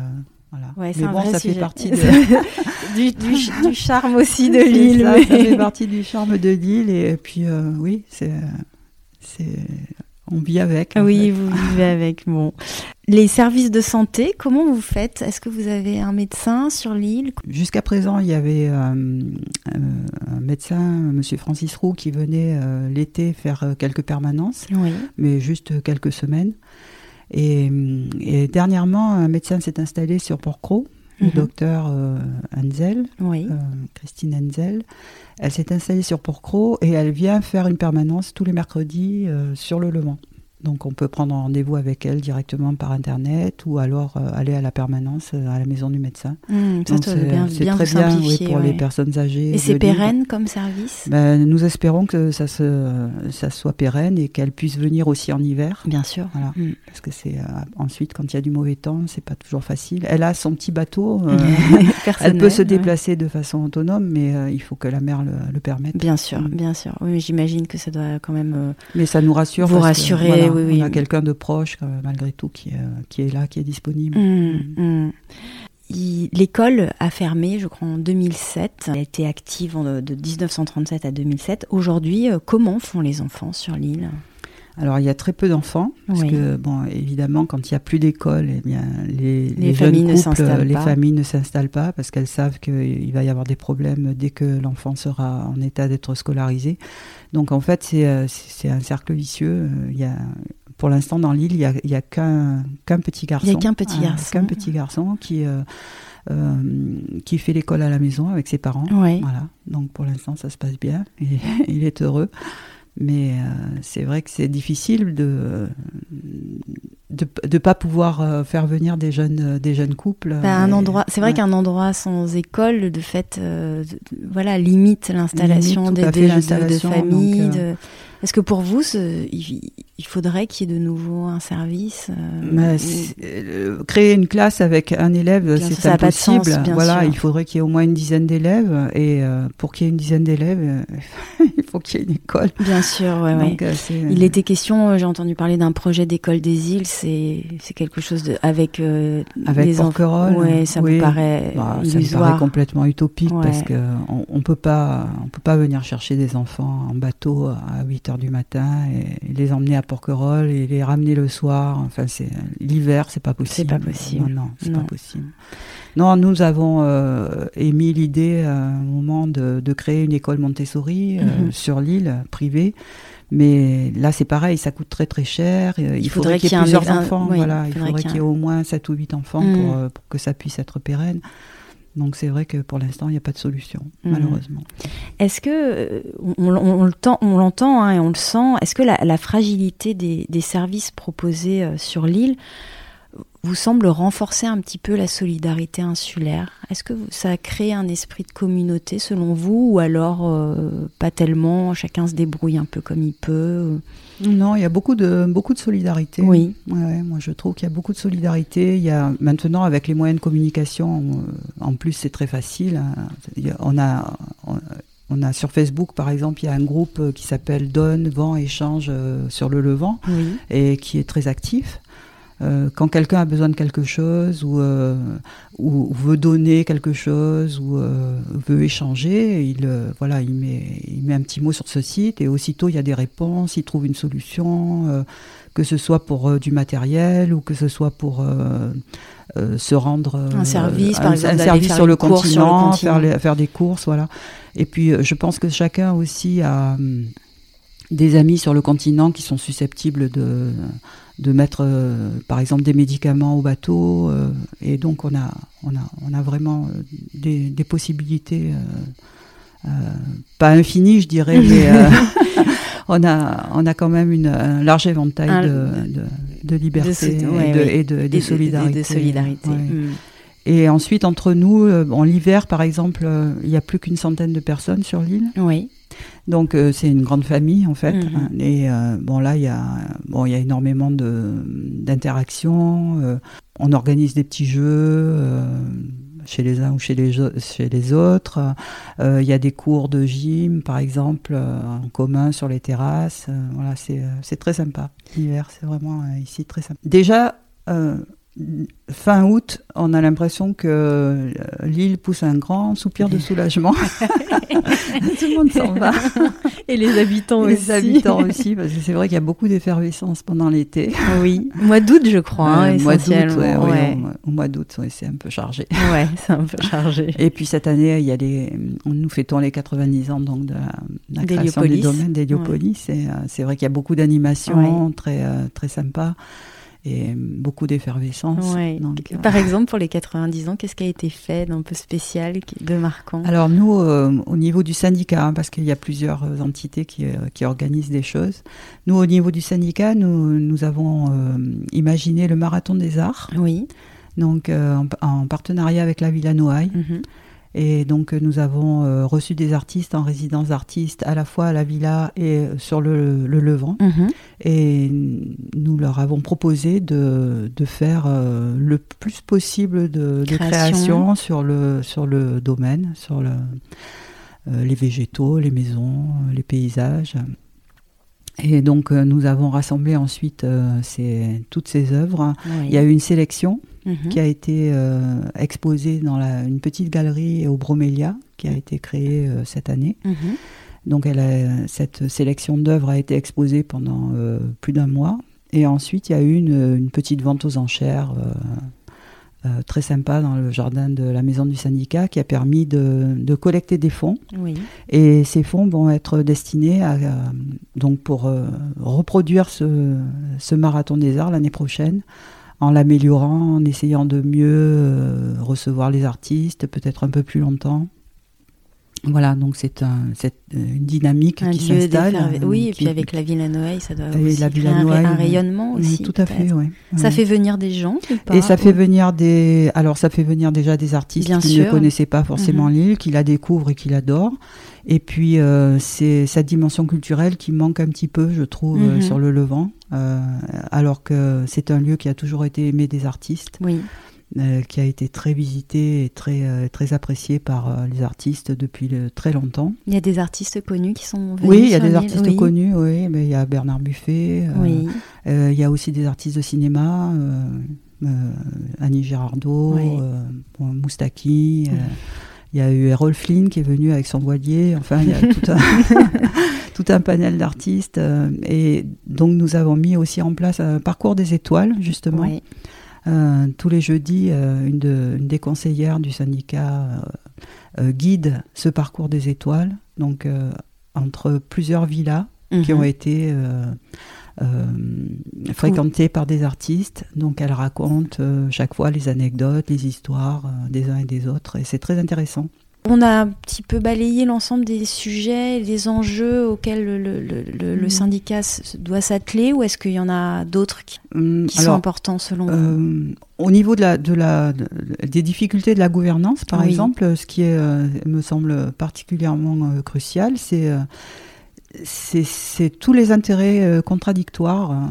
voilà. Mais bon, ça fait partie du, charme aussi de l'île. Ça, ça, fait partie du charme de l'île. Et puis, euh, oui, c'est on vit avec. Oui, vous vivez avec. Bon. Les services de santé, comment vous faites? Est-ce que vous avez un médecin sur l'île? Jusqu'à présent, il y avait euh, euh, un médecin, Monsieur Francis Roux, qui venait euh, l'été faire quelques permanences, mais juste quelques semaines. Et, dernièrement, un médecin s'est installé sur Port-Cros, le mhm. docteur Anzel, Christine Anzel. Elle s'est installée sur Port-Cros et elle vient faire une permanence tous les mercredis sur le Levant. Donc on peut prendre rendez-vous avec elle directement par internet ou alors euh, aller à la permanence euh, à la maison du médecin. Mmh, c'est très bien pour les personnes âgées. Et c'est pérenne comme service? Ben, Nous espérons que ça, se, ça soit pérenne et qu'elle puisse venir aussi en hiver. Bien sûr. Voilà. Mmh. Parce que c'est euh, ensuite quand il y a du mauvais temps, c'est pas toujours facile. Elle a son petit bateau. elle peut se déplacer de façon autonome, mais il faut que la mer le, permette. Bien sûr, mmh. bien sûr. Oui, j'imagine que ça doit quand même. mais ça nous rassure. Vous rassurer on a quelqu'un de proche, euh, malgré tout, qui, qui, est là, qui est disponible. Mmh, mmh. L'école a fermé, je crois, en 2007. Elle a été active de 1937 à 2007. Aujourd'hui, euh, comment font les enfants sur l'île? Alors il y a très peu d'enfants parce Oui. que bon évidemment quand il y a plus d'école eh bien les, Les jeunes familles ne couples, s'installent les pas. familles ne s'installent pas parce qu'elles savent qu'il va y avoir des problèmes dès que l'enfant sera en état d'être scolarisé. Donc en fait c'est euh, un cercle vicieux. Euh, Il y a pour l'instant dans l'île il y a, il y a qu'un qu'un petit garçon. Il y a qu'un petit Euh, garçon. qu'un petit garçon qui euh, euh, qui fait l'école à la maison avec ses parents. Voilà, donc pour l'instant ça se passe bien, il, il est heureux. Mais euh, c'est vrai que c'est difficile de de ne pas pouvoir euh, faire venir des jeunes, euh, des jeunes couples. Bah, un endroit, c'est vrai ouais. qu'un endroit sans école, de fait, euh, de- voilà, limite l'installation des, des- de- de, l'installation, familles. euh, Est-ce que pour vous, ce- il, il faudrait qu'il y ait de nouveau un service euh, euh, créer une classe avec un élève, c'est a pas de sens, impossible. voilà, sûr. il faudrait qu'il y ait au moins une dizaine d'élèves, et euh, pour qu'il y ait une dizaine d'élèves, il faut qu'il y ait une école. Bien sûr, ouais. Donc, Il était question, j'ai entendu parler d'un projet d'école des îles, c'est c'est quelque chose de, avec Avec les enfants. Porquerolles, Ouais, ça oui. me paraît Bah, ça me paraît complètement utopique Ouais. parce que on, on peut pas on peut pas venir chercher des enfants en bateau à 8 heures du matin et, les emmener à Porquerolles et les ramener le soir enfin c'est l'hiver c'est pas possible C'est pas possible. non non c'est pas possible non nous avons euh, émis l'idée à un moment de, de créer une école Montessori euh, Mhm. sur l'île privée mais là, c'est pareil, ça coûte très très cher. euh, Il, faudrait faudrait qu'il y ait plusieurs un- enfants. oui, voilà, il faudrait qu'il y ait au moins 7 ou 8 enfants Mm. pour, euh, pour que ça puisse être pérenne. Donc c'est vrai que pour l'instant, il n'y a pas de solution, Mhm. malheureusement. Est-ce que euh, on, on- on le tend- on l'entend hein, et on le sent Est-ce que la, la fragilité des, des services proposés euh, sur l'île vous semble renforcer un petit peu la solidarité insulaire Est-ce que ça a créé un esprit de communauté selon vous ou alors euh, pas tellement Chacun se débrouille un peu comme il peut Non, il y a beaucoup de, beaucoup de solidarité. Oui. Ouais, moi je trouve qu'il y a beaucoup de solidarité. Il y a maintenant avec les moyens de communication, euh, en plus c'est très facile. hein. On a, on, on a sur Facebook par exemple, il y a un groupe euh, qui s'appelle Donne, Vent, Échange euh, sur le Levant Oui. et qui est très actif. Euh, quand quelqu'un a besoin de quelque chose ou, euh, ou, ou veut donner quelque chose ou euh, veut échanger, il, voilà, il, met, il met un petit mot sur ce site et aussitôt il y a des réponses, il trouve une solution, que ce soit pour du matériel ou que ce soit pour se rendre Un service, par un, exemple, un service sur le, course sur le continent, continent. Faire, les- faire des courses, voilà. Et puis je pense que chacun aussi a hum, des amis sur le continent qui sont susceptibles de, de mettre, euh, par exemple, des médicaments au bateau. euh, et donc, on a, on a, on a vraiment euh, des, des possibilités, euh, pas infinies, je dirais, mais on, a, on a quand même une, un large éventail Un- de, de, de liberté De- ouais, et, de, et de- et de Et solidarité. de solidarité. Ouais. Mm. Et ensuite, entre nous, en l'hiver, par exemple, il n'y a plus qu'une centaine de personnes sur l'île. Oui. Donc euh, c'est une grande famille en fait. Mhm. Et euh, bon là il y a bon il y a énormément de d'interactions. euh, on organise des petits jeux chez les uns ou chez les chez les autres. Il y a des cours de gym par exemple en commun sur les terrasses. Voilà c'est très sympa. L'hiver c'est vraiment ici très sympa. Déjà fin août, on a l'impression que euh, l'île pousse un grand soupir de soulagement. Tout le monde s'en va. Et les habitants Les habitants aussi, parce que c'est vrai qu'il y a beaucoup d'effervescence pendant l'été. Oui. Mois d'août, je crois, hein, Euh, mois d'août, ouais, ouais, ouais. au- mois d'août, c'est un peu chargé. Ouais, c'est un peu chargé. Et puis cette année, il y a les, nous fêtons les 90 ans donc de la, de la création du domaine d'Héliopolis. Et euh, c'est vrai qu'il y a beaucoup d'animations très euh, très sympas et beaucoup d'effervescence. Ouais. Euh, Par exemple, pour les 90 ans, qu'est-ce qui a été fait d'un peu spécial, de marquant? Alors nous, euh, au niveau du syndicat, hein, parce qu'il y a plusieurs euh, entités qui, qui organisent des choses, nous, au niveau du syndicat, nous, nous avons imaginé le marathon des arts, Oui. donc en, en partenariat avec la Villa Noailles. Mhm. Et donc euh, nous avons euh, reçu des artistes en résidence d'artistes à la fois à la Villa et euh, sur le, le Levant. Mhm. Et nous leur avons proposé de, de faire le plus possible de, de Création. sur le, sur le domaine, sur le, les végétaux, les maisons, les paysages. Et donc euh, nous avons rassemblé ensuite euh, ces, toutes ces œuvres. Oui. Il y a eu une sélection Mhm. qui a été euh, exposée dans la- une petite galerie au Bromélia qui a été créée cette année. Mhm. Donc elle cette sélection d'œuvres a été exposée pendant plus d'un mois. Et ensuite, il y a eu une, petite vente aux enchères très sympa dans le jardin de la maison du syndicat qui a permis de, collecter des fonds. Et ces fonds vont être destinés à, donc pour reproduire ce, ce, marathon des arts l'année prochaine en l'améliorant, en essayant de mieux euh, recevoir les artistes, peut-être un peu plus longtemps. Voilà, donc c'est un, une dynamique qui s'installe. Oui, et puis avec la Villa Noël, ça doit aussi la créer un, un, rayonnement aussi. Tout à fait, oui. Ça fait venir des gens Et ça fait venir des, alors ça fait venir déjà des artistes qui ne connaissaient pas forcément mhm. l'île, qui la découvrent et qui l'adorent. Et puis euh, c'est sa dimension culturelle qui manque un petit peu, je trouve, euh, mhm. sur le Levant, euh, alors que c'est un lieu qui a toujours été aimé des artistes. Oui. Euh, qui a été très visité et très, euh, très apprécié par euh, les artistes depuis très longtemps. Il y a des artistes connus qui sont venus Oui, il y a des artistes connus, oui. Mais il y a Bernard Buffet, oui. il y a aussi des artistes de cinéma, Annie Girardot, Moustaki. Il y a eu Errol Flynn qui est venu avec son voilier. Enfin, il y a tout un, tout un panel d'artistes. et donc, nous avons mis aussi en place un parcours des étoiles, justement. Euh, tous les jeudis, euh, une, des conseillères du syndicat euh, guide ce parcours des étoiles, donc entre plusieurs villas qui mhm. ont été fréquentées par des artistes. Donc elle raconte chaque fois les anecdotes, les histoires des uns et des autres, et c'est très intéressant. On a un petit peu balayé l'ensemble des sujets, des enjeux auxquels le, mm. syndicat doit s'atteler, ou est-ce qu'il y en a d'autres qui, mm, sont importants selon vous? euh, Au niveau de la, de la, des difficultés de la gouvernance, par exemple, ce qui est, euh, me semble particulièrement euh, crucial, c'est c'est tous les intérêts contradictoires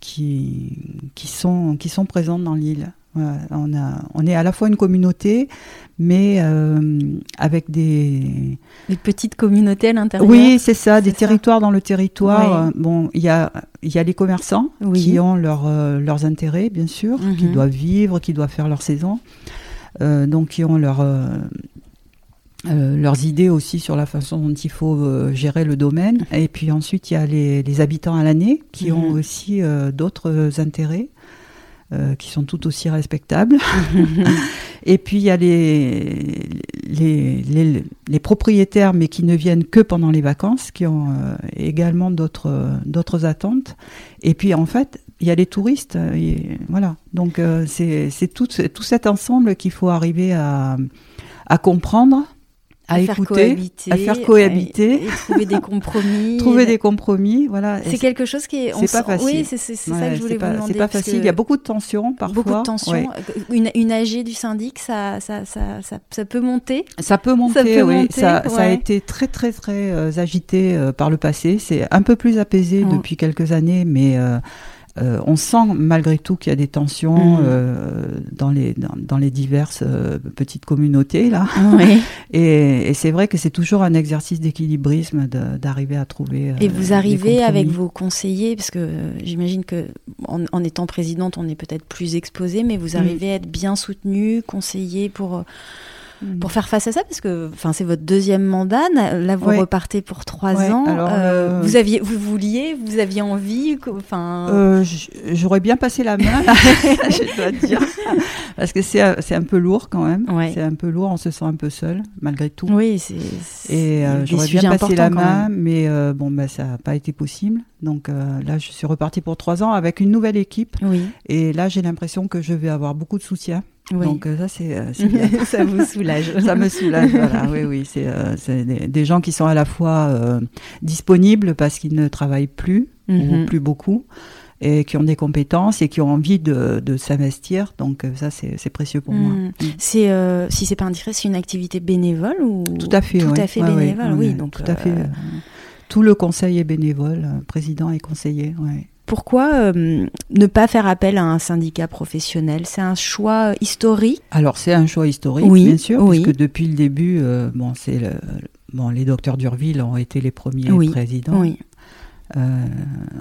qui, qui, sont, qui sont présents dans l'île on, a, on est à la fois une communauté, mais euh, avec des... Des petites communautés à l'intérieur Oui, c'est ça, des territoires dans le territoire. Bon, il y a, y a les commerçants qui ont euh, leurs intérêts, bien sûr, qui mhm. doivent vivre, qui doivent faire leur saison, euh, donc qui ont leur... leurs idées aussi sur la façon dont il faut gérer le domaine. Et puis ensuite, il y a les, habitants à l'année qui ont mhm. aussi d'autres intérêts. Euh, qui sont tout aussi respectables. et puis il y a les, les, les, propriétaires, mais qui ne viennent que pendant les vacances, qui ont euh, également d'autres, d'autres attentes. Et puis en fait, il y a les touristes. Et, voilà. Donc euh, c'est, c'est tout, tout cet ensemble qu'il faut arriver à, à comprendre à, écouter, à faire cohabiter, et, trouver des compromis. trouver des compromis, voilà. C'est quelque chose qui est. C'est pas facile. Oui, c'est ça que je voulais vous demander. C'est pas facile. Il y a beaucoup de tensions parfois. Beaucoup de tensions. Une, une AG du syndic, ça, ça, ça, ça, peut monter. Ça peut monter. oui. ça, ça, a été très, très, très euh, agité euh, par le passé. C'est un peu plus apaisé depuis quelques années, mais. Euh, euh, on sent malgré tout qu'il y a des tensions mm. euh, dans, les, dans, les diverses euh, petites communautés là. et, c'est vrai que c'est toujours un exercice d'équilibrisme d'arriver à trouver. et vous arrivez avec vos conseillers, parce que j'imagine que en, étant présidente, on est peut-être plus exposé, mais vous mm. arrivez à être bien soutenu, conseillé pour Mm. pour faire face à ça Parce que enfin, c'est votre deuxième mandat. Là, vous repartez pour trois ans. Alors, euh, Vous aviez, vous vouliez, vous aviez envie. Enfin. Euh, J'aurais bien passé la main, je dois dire, parce que c'est un peu lourd quand même. C'est un peu lourd. On se sent un peu seul malgré tout. Oui, c'est. Et euh, j'aurais bien passé la main, mais euh, bon, bah, ça n'a pas été possible. Donc là, je suis repartie pour trois ans avec une nouvelle équipe. Oui. Et là, j'ai l'impression que je vais avoir beaucoup de soutien. Donc euh, ça c'est euh, ça vous soulage. ça me soulage. voilà, oui oui, c'est euh, des, gens qui sont à la fois disponibles parce qu'ils ne travaillent plus ou mhm. plus beaucoup et qui ont des compétences et qui ont envie de, de s'investir. Donc ça c'est précieux pour moi. Mhm. Mm. C'est si c'est pas indiscret, c'est une activité bénévole ou tout à fait tout à fait bénévole. oui, donc tout à fait. tout le conseil est bénévole, président et conseiller. Ouais. Pourquoi euh, ne pas faire appel à un syndicat professionnel? C'est un choix historique? Alors c'est un choix historique, bien sûr, oui. puisque depuis le début, euh, bon, c'est bon, les docteurs d'Urville ont été les premiers présidents. Euh,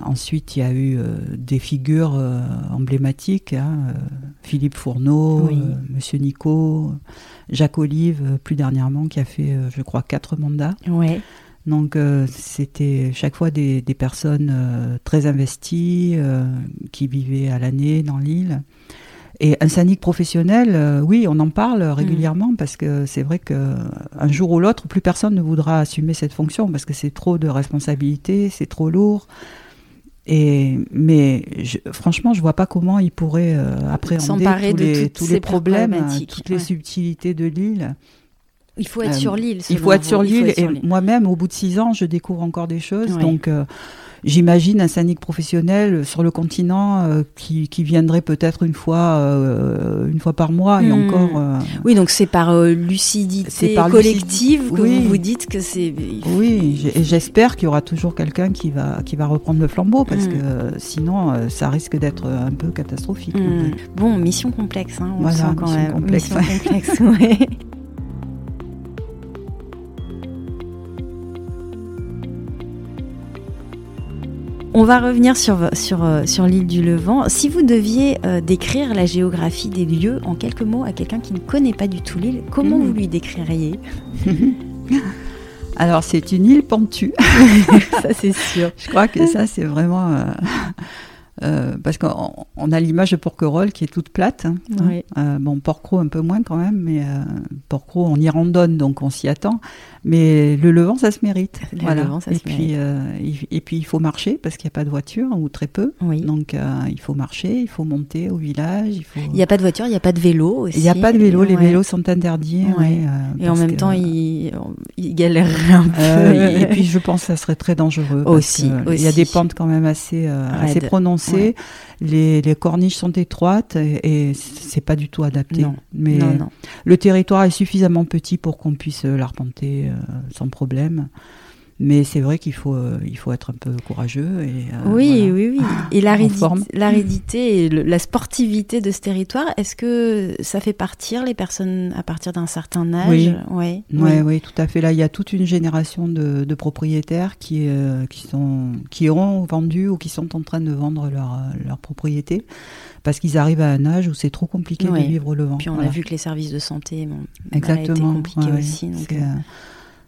ensuite, il y a eu des figures emblématiques, hein, Philippe Fourneau, Monsieur Nico, Jacques Olive, plus dernièrement, qui a fait, je crois, quatre mandats. Ouais. Donc euh, c'était chaque fois des, des personnes euh, très investies euh, qui vivaient à l'année dans l'île. Et un syndic professionnel, oui, on en parle régulièrement parce que c'est vrai que un jour ou l'autre, plus personne ne voudra assumer cette fonction parce que c'est trop de responsabilités, c'est trop lourd. Et mais je- franchement, je vois pas comment il pourrait euh, appréhender tous les, tous les problèmes, toutes les subtilités de l'île. Il faut être Euh, sur l'île. Il faut être vous. sur l'île et moi-même, au bout de six ans, je découvre encore des choses. Donc, euh, j'imagine un syndic professionnel sur le continent euh, qui, qui viendrait peut-être une fois, euh, une fois par mois et Hmm. encore. euh, Oui, donc c'est par lucidité par collective que oui. vous vous dites que c'est. oui, et j'espère qu'il y aura toujours quelqu'un qui va, qui va reprendre le flambeau parce Hmm. que sinon, ça risque d'être un peu catastrophique. Hmm. Bon, mission complexe, hein, on Voilà, sent quand mission même. complexe, Mission ouais. complexe, ouais. On va revenir sur, sur, euh, sur l'île du Levant. Si vous deviez euh, décrire la géographie des lieux en quelques mots à quelqu'un qui ne connaît pas du tout l'île, comment vous lui décririez? Alors, c'est une île pentue. Ça, c'est sûr. Je crois que ça, c'est vraiment. euh, euh, parce qu'on on a l'image de Porquerolles qui est toute plate. hein. Oui. Euh, bon, Porquerolles un peu moins quand même, mais euh, Porquerolles, on y randonne, donc on s'y attend. Mais le Levant, ça se mérite. Le voilà. Levant, ça et, se puis, mérite. euh, il- et puis, il faut marcher parce qu'il n'y a pas de voiture ou très peu. Oui. Donc, il faut marcher, il faut monter au village. Il faut... N'y a pas de voiture, il n'y a pas de vélo aussi. Il n'y a pas de vélo, les Ouais. vélos sont interdits. Ouais. ouais, Et en même que- temps, il, il galérerait un peu. et puis je pense que ça serait très dangereux. Aussi, Il y a des pentes quand même assez, assez Les, les corniches sont étroites et, et c'est pas du tout adapté. Non. Mais non, non. le territoire est suffisamment petit pour qu'on puisse l'arpenter euh, sans problème. Mais c'est vrai qu'il faut, euh, il faut être un peu courageux. Et, euh, oui, voilà. oui, oui. Et l'aridité, et le- la sportivité de ce territoire, est-ce que ça fait partir les personnes à partir d'un certain âge? Oui. Ouais. Ouais, oui, tout à fait. Là, il y a toute une génération de, de propriétaires qui, euh, qui, sont, qui ont vendu ou qui sont en train de vendre leur, euh, leur propriété parce qu'ils arrivent à un âge où c'est trop compliqué Ouais. de vivre le vent. Puis on Voilà. a vu que les services de santé bon, Exactement. a été compliqué ouais, ouais. aussi. Donc,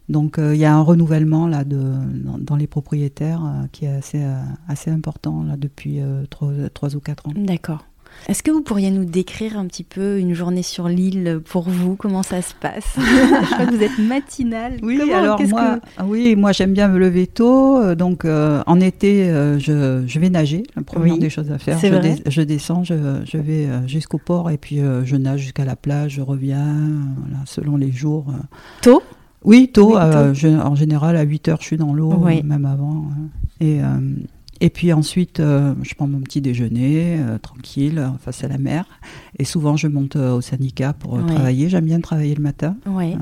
Euh, Donc euh, il y a un renouvellement là de, dans, dans les propriétaires euh, qui est assez, euh, assez important là depuis euh, trois, trois ou quatre ans. D'accord. Est-ce que vous pourriez nous décrire un petit peu une journée sur l'île pour vous? Comment ça se passe? Je crois que vous êtes matinale. Oui, Comment- alors moi, que- ah oui, moi j'aime bien me lever tôt, donc en été je, je vais nager, la première Oui, des choses à faire. c'est Je, vrai. dé- je descends, je, je vais jusqu'au port et puis je nage jusqu'à la plage, je reviens, voilà, selon les jours. Tôt? Oui, tôt, Oui, euh, je- en général à 8 heures je suis dans l'eau, Oui. même avant. hein. Et, euh, et puis ensuite, euh, je prends mon petit déjeuner, tranquille, face à la mer. Et souvent, je monte au syndicat pour Oui. travailler. J'aime bien travailler le matin. Oui.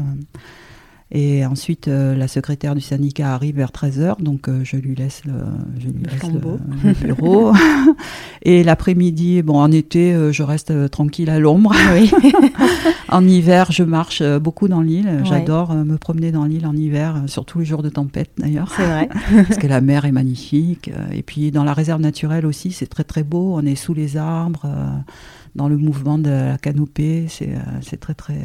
Et ensuite, euh, la secrétaire du syndicat arrive vers 13h, donc euh, je lui laisse le, je lui Le laisse flambeau. le- le bureau. et l'après-midi, bon, en été, euh, je reste tranquille à l'ombre. Oui. en hiver, je marche beaucoup dans l'île. Ouais. J'adore me promener dans l'île en hiver, surtout les jours de tempête d'ailleurs, C'est vrai. parce que la mer est magnifique. Et puis dans la réserve naturelle aussi, c'est très très beau. On est sous les arbres, dans le mouvement de la canopée. C'est très très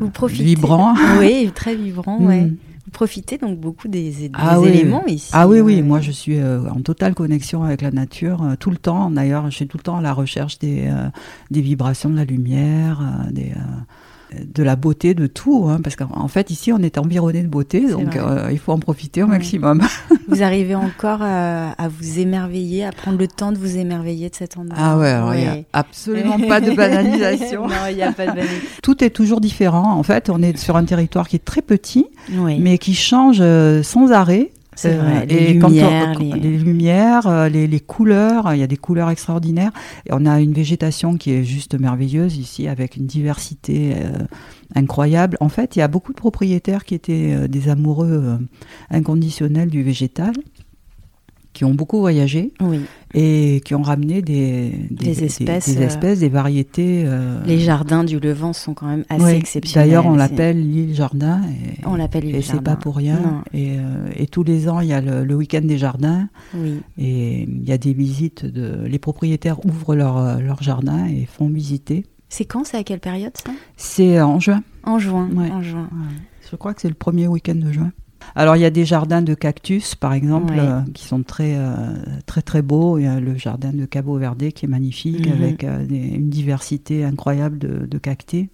Vous profitez. vibrant. Oui, très vibrant, ouais. Mm. Vous profitez donc beaucoup des, des Ah oui. éléments ici. Ah oui, oui, euh, moi je suis euh, en totale connexion avec la nature euh, tout le temps. D'ailleurs, je suis tout le temps à la recherche des, euh, des vibrations de la lumière, euh, des, euh, de la beauté, de tout. hein, parce qu'en en fait, ici, on est environné de beauté, donc euh, il faut en profiter au maximum. Vous arrivez encore à, à vous émerveiller, à prendre le temps de vous émerveiller de cet endroit? Ah ouais, alors il n'y a absolument pas de banalisation. non, il n'y a pas de banalisation. Tout est toujours différent. En fait, on est sur un territoire qui est très petit, Oui, mais qui change euh, sans arrêt. C'est Euh, vrai. et Les quand on- lumières, les- les lumières, euh, les, les couleurs, il y a des couleurs extraordinaires. Et on a une végétation qui est juste merveilleuse ici, avec une diversité euh, incroyable. En fait, il y a beaucoup de propriétaires qui étaient euh, des amoureux euh, inconditionnels du végétal, qui ont beaucoup voyagé Oui, et qui ont ramené des, Des espèces, des, euh, espèces, des variétés. euh, les jardins du Levant sont quand même assez exceptionnels. D'ailleurs, on C'est- l'appelle l'île jardin. Et, On l'appelle et l'île c'est jardin. pas pour rien. Non. Et, euh, et tous les ans, il y a le, le week-end des jardins. Oui, Et il y a des visites de. Les propriétaires ouvrent leur, leur jardin et font visiter. c'est quand C'est à quelle période ça? C'est en juin. En juin. Ouais. En juin. Je crois que c'est le premier week-end de juin. Alors il y a des jardins de cactus, par exemple, euh, qui sont très très très beaux. Il y a le jardin de Cabo Verde qui est magnifique, mhm. avec une diversité incroyable de, de cactés.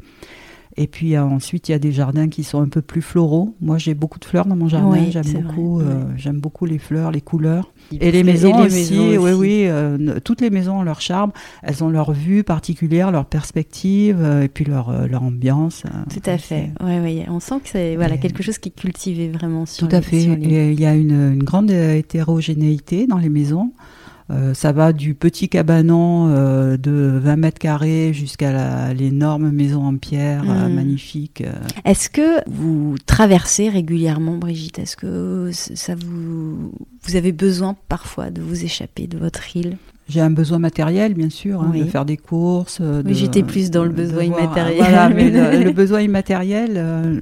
Et puis euh, ensuite, il y a des jardins qui sont un peu plus floraux. Moi, j'ai beaucoup de fleurs dans mon jardin. j'aime beaucoup, euh, j'aime beaucoup les fleurs, les couleurs. Et les maisons, aussi, oui, oui. Euh, toutes les maisons ont leur charme. Elles ont leur vue particulière, leur perspective, et puis leur, leur ambiance. Tout à fait. Ouais, ouais. On sent que c'est voilà quelque chose qui est cultivé vraiment sur. Tout à fait. il y a une, une grande hétérogénéité dans les maisons. Euh, ça va du petit cabanon euh, de 20 mètres carrés jusqu'à l'énorme maison en pierre euh, hmm. magnifique. Est-ce que vous traversez régulièrement, Brigitte? Est-ce que ça vous, vous avez besoin parfois de vous échapper de votre île? J'ai un besoin matériel, bien sûr, hein, de faire des courses. Euh, oui, j'étais plus dans le besoin immatériel. Voilà, mais le, besoin immatériel. Euh,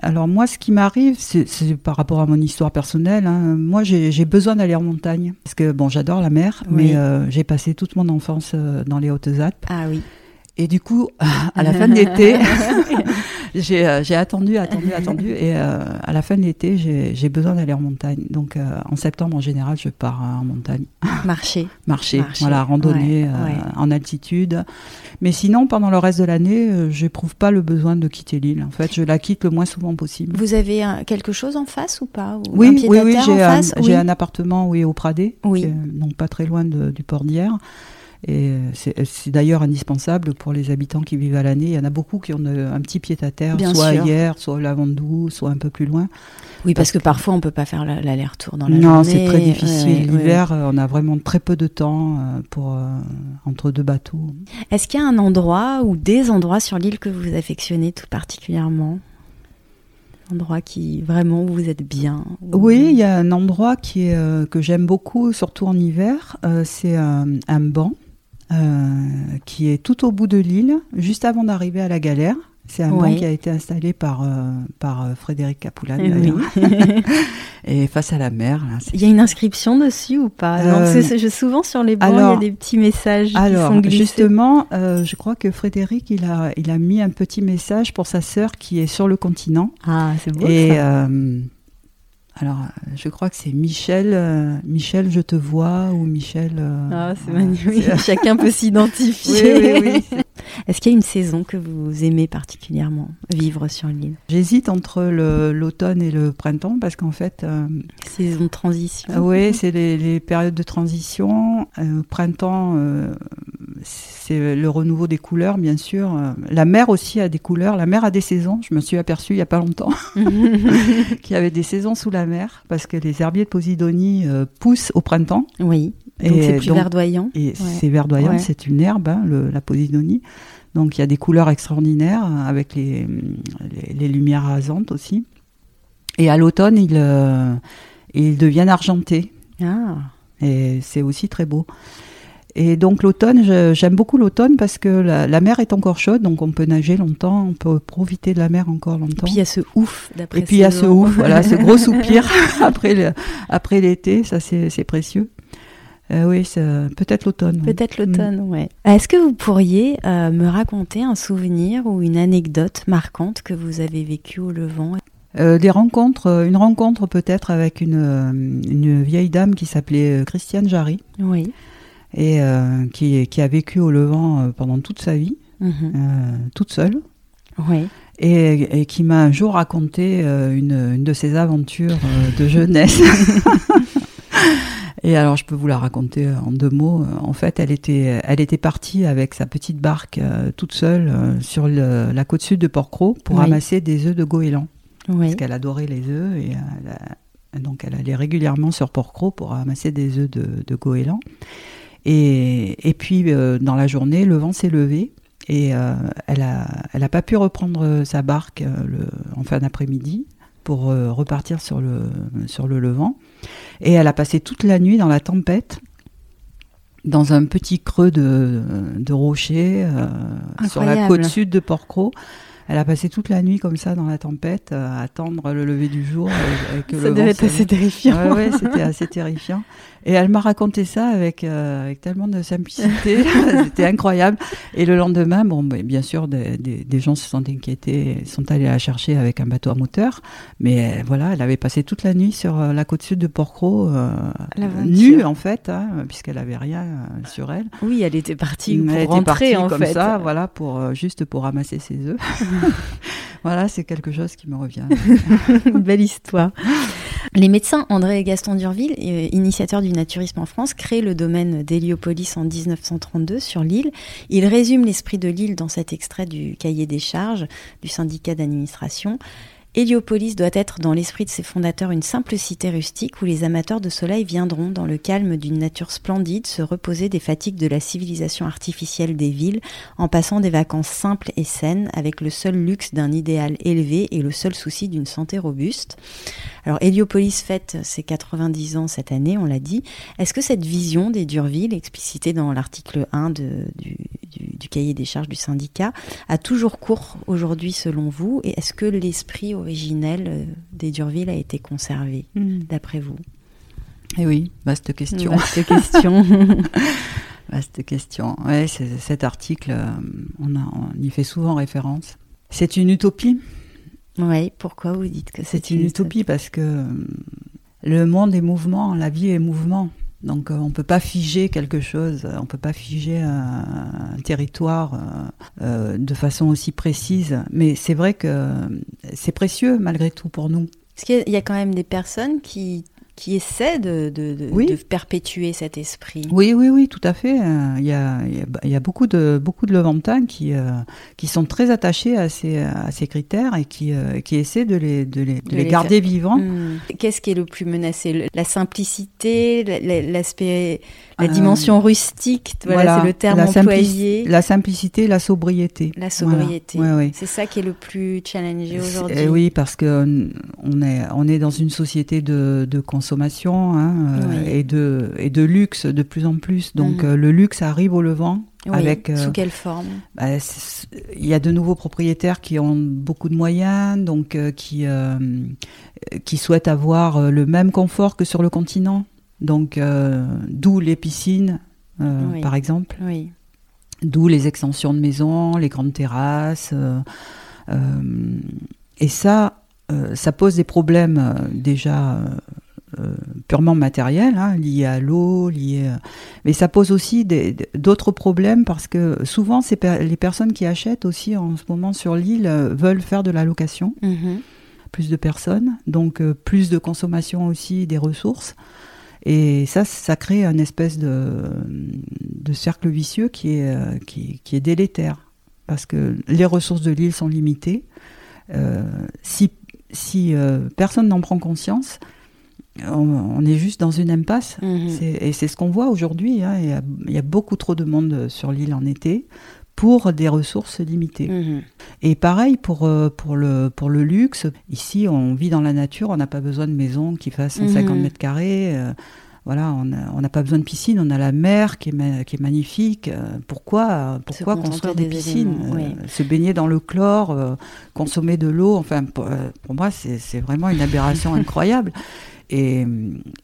alors moi, ce qui m'arrive, c'est par rapport à mon histoire personnelle. Hein, moi, j'ai besoin d'aller en montagne parce que bon, j'adore la mer, mais euh, j'ai passé toute mon enfance dans les Hautes-Alpes. Ah oui. Et du coup, à la fin de l'été, j'ai attendu, attendu, attendu. Et euh, à la fin de l'été, j'ai besoin d'aller en montagne. Donc euh, en septembre, en général, je pars en montagne. Marcher. Marcher, voilà, randonnée en altitude. Mais sinon, pendant le reste de l'année, je n'éprouve pas le besoin de quitter l'île. En fait, je la quitte le moins souvent possible. Vous avez quelque chose en face ou pas Oui, oui, oui, j'ai un, appartement oui, au Pradé, oui. donc pas très loin du port d'hier. Et c'est d'ailleurs indispensable pour les habitants qui vivent à l'année. Il y en a beaucoup qui ont euh, un petit pied à terre, soit hier, soit au Lavandou, soit un peu plus loin. Oui, parce, que, parfois on ne peut pas faire l'aller-retour dans la non, journée. Non, c'est très difficile. L'hiver, euh, on a vraiment très peu de temps euh, pour, entre deux bateaux. Est-ce qu'il y a un endroit ou des endroits sur l'île que vous affectionnez tout particulièrement? Endroit qui vraiment où vous êtes bien Oui, il y a un endroit qui est, que j'aime beaucoup, surtout en hiver. c'est un, banc euh, qui est tout au bout de l'île, juste avant d'arriver à la galère. C'est un banc qui a été installé par, euh, par euh, Frédéric Capoulane, et face à la mer. il y a une inscription dessus ou pas? Je, Souvent sur les bancs, il y a des petits messages alors, qui sont glissés. Justement, je crois que Frédéric, il a, il a mis un petit message pour sa sœur qui est sur le continent. Ah, c'est beau et, ça. Alors, je crois que c'est Michel, euh, Michel, je te vois, ou Michel. Euh, ah, c'est magnifique. Chacun peut s'identifier. Oui, oui, Est-ce qu'il y a une saison que vous aimez particulièrement vivre sur l'île? J'hésite entre l'automne et le printemps parce qu'en fait. Euh, saison de transition. oui, c'est les, les, périodes de transition. printemps, c'est le renouveau des couleurs, bien sûr. La mer aussi a des couleurs. La mer a des saisons. Je me suis aperçue il n'y a pas longtemps qu'il y avait des saisons sous la mer parce que les herbiers de Posidonie euh, poussent au printemps. Oui. Donc c'est plus verdoyant. Et c'est verdoyant, c'est une herbe, hein, la Posidonie. Donc il y a des couleurs extraordinaires avec les, les, lumières rasantes aussi. Et à l'automne, ils, euh, ils deviennent argentés. Ah. Et c'est aussi très beau. Et donc l'automne, j'aime beaucoup l'automne parce que la, mer est encore chaude, donc on peut nager longtemps, on peut profiter de la mer encore longtemps. Et puis il y a ce ouf d'après. Et puis il y a ce ouf, voilà, ce gros soupir après après l'été, ça c'est précieux. Euh, oui, peut-être l'automne. Peut-être l'automne, mm. ouais. Est-ce que vous pourriez euh, me raconter un souvenir ou une anecdote marquante que vous avez vécue au Levant? Euh, des rencontres, une rencontre peut-être avec une, une, vieille dame qui s'appelait Christiane Jarry. Oui et euh, qui, qui, a vécu au Levant euh, pendant toute sa vie, mhm. euh, toute seule. Oui. Et, et, qui m'a un jour raconté une, une, de ses aventures de jeunesse. et alors, je peux vous la raconter en deux mots. En fait, elle était, elle était partie avec sa petite barque toute seule sur le, la côte sud de Port-Cros pour ramasser des œufs de goéland. Oui. Parce qu'elle adorait les œufs et donc elle allait régulièrement sur Port-Cros pour ramasser des œufs de, de goéland. Et, puis, euh, dans la journée, le vent s'est levé et euh, elle n'a elle a pas pu reprendre sa barque euh, le, en fin d'après-midi pour repartir sur le, sur le levant. Et elle a passé toute la nuit dans la tempête dans un petit creux de, de rocher sur la côte sud de Port-Cros. Elle a passé toute la nuit comme ça dans la tempête, à attendre le lever du jour. Ça devait être assez terrifiant. Ouais, c'était assez terrifiant. Et elle m'a raconté ça avec, euh, avec tellement de simplicité, c'était incroyable. Et le lendemain, bon, bien sûr, des, des, gens se sont inquiétés, sont allés la chercher avec un bateau à moteur. Mais euh, voilà, elle avait passé toute la nuit sur euh, la côte sud de Porquerolles, nue en fait, hein, puisqu'elle avait rien sur elle. Oui, elle était partie pour elle rentrer en comme fait. ça, voilà, pour juste pour ramasser ses œufs. voilà, c'est quelque chose qui me revient. Une belle histoire. Les médecins André et Gaston Durville, initiateurs du naturisme en France, créent le domaine d'Héliopolis en 1932 sur l'île. Ils résument l'esprit de l'île dans cet extrait du cahier des charges du syndicat d'administration. Héliopolis doit être dans l'esprit de ses fondateurs une simple cité rustique où les amateurs de soleil viendront, dans le calme d'une nature splendide, se reposer des fatigues de la civilisation artificielle des villes, en passant des vacances simples et saines, avec le seul luxe d'un idéal élevé et le seul souci d'une santé robuste. Alors Héliopolis fête ses 90 ans cette année, on l'a dit. Est-ce que cette vision des Durville, explicitée dans l'article 1 du, du, cahier des charges du syndicat, a toujours cours aujourd'hui selon vous? Et est-ce que l'esprit originel euh, des Durville a été conservé, hmm. d'après vous? Eh oui, vaste question. Vaste question. vaste question. Ouais, cet article, euh, on, on y fait souvent référence. C'est une utopie? Oui, pourquoi vous dites que c'est une utopie? Parce que euh, le monde est mouvement, la vie est mouvement. Donc on ne peut pas figer quelque chose, on ne peut pas figer un, territoire de façon aussi précise. Mais c'est vrai que c'est précieux malgré tout pour nous. Parce qu'il y a quand même des personnes qui qui essaie de, de, de, perpétuer cet esprit. Oui, oui, oui, tout à fait. Euh, il y a, il y a, beaucoup de beaucoup de Levantins qui euh, qui sont très attachés à ces à ces critères et qui euh, qui essaient de les de les, les, garder vivants. Hmm. Qu'est-ce qui est le plus menacé? La simplicité, l'aspect la dimension rustique, voilà, c'est le terme la employé. La simplicité, la sobriété. La sobriété. C'est ça qui est le plus challengé aujourd'hui. Eh oui, parce que on est on est dans une société de, de consommation hein, euh, et de et de luxe de plus en plus. Donc mhm. euh, le luxe arrive au Levant. avec, euh, sous quelle forme? bah, Il y a de nouveaux propriétaires qui ont beaucoup de moyens, donc qui qui souhaitent avoir le même confort que sur le continent. Donc, euh, d'où les piscines, euh, par exemple. Oui. D'où les extensions de maisons, les grandes terrasses. Euh, et ça, ça pose des problèmes déjà purement matériels, hein, liés à l'eau, liés. Mais ça pose aussi d'autres problèmes parce que souvent, les personnes qui achètent aussi en ce moment sur l'île veulent faire de la location. Mm-hmm. Plus de personnes, donc plus de consommation aussi des ressources. Et ça, ça crée un espèce de, de cercle vicieux qui est, euh, qui, qui, est délétère. Parce que les ressources de l'île sont limitées. Euh, si si euh, personne n'en prend conscience, on, est juste dans une impasse. Mhm. Et c'est ce qu'on voit aujourd'hui. Hein. Il, il, y a beaucoup trop de monde sur l'île en été pour des ressources limitées. Mhm. Et pareil pour, euh, pour, le, pour le luxe. Ici, on vit dans la nature, on n'a pas besoin de maison qui fasse 150 mhm. mètres carrés. Euh, voilà, on n'a pas besoin de piscine, on a la mer qui est, qui est magnifique. Euh, pourquoi, pourquoi construire des, piscines Se baigner dans le chlore, consommer de l'eau, enfin, pour, moi, c'est vraiment une aberration incroyable. Et,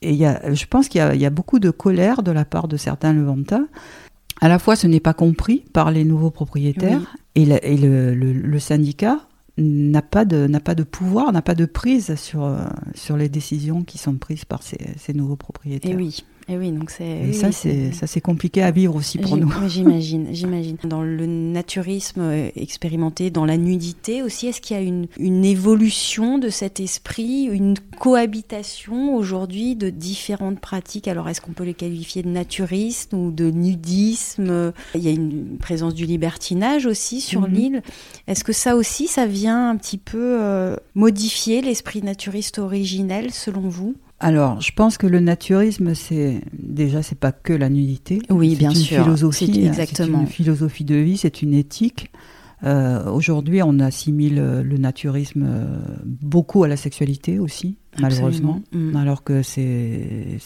et y a, je pense qu'il y, y, a beaucoup de colère de la part de certains Levantins à la fois ce n'est pas compris par les nouveaux propriétaires et, le, syndicat n'a pas de n'a pas de pouvoir, n'a pas de prise sur euh, sur les décisions qui sont prises par ces, ces nouveaux propriétaires. Et oui. Et oui, donc c'est. Et ça, c'est ça, c'est compliqué à vivre aussi pour nous. J'imagine, j'imagine. Dans le naturisme euh, expérimenté, dans la nudité aussi, est-ce qu'il y a une, une évolution de cet esprit, une cohabitation aujourd'hui de différentes pratiques? Alors, est-ce qu'on peut les qualifier de naturisme ou de nudisme? Il y a une présence du libertinage aussi sur mhm. l'île. Est-ce que ça aussi, ça vient un petit peu euh, modifier l'esprit naturiste originel, selon vous? Alors, je pense que le naturisme, c'est déjà, c'est pas que la nudité. Oui, bien une sûr. Philosophie, exactement. C'est une philosophie de vie, c'est une éthique. Euh, aujourd'hui, on assimile le naturisme euh, beaucoup à la sexualité aussi, malheureusement, mm. alors que c'est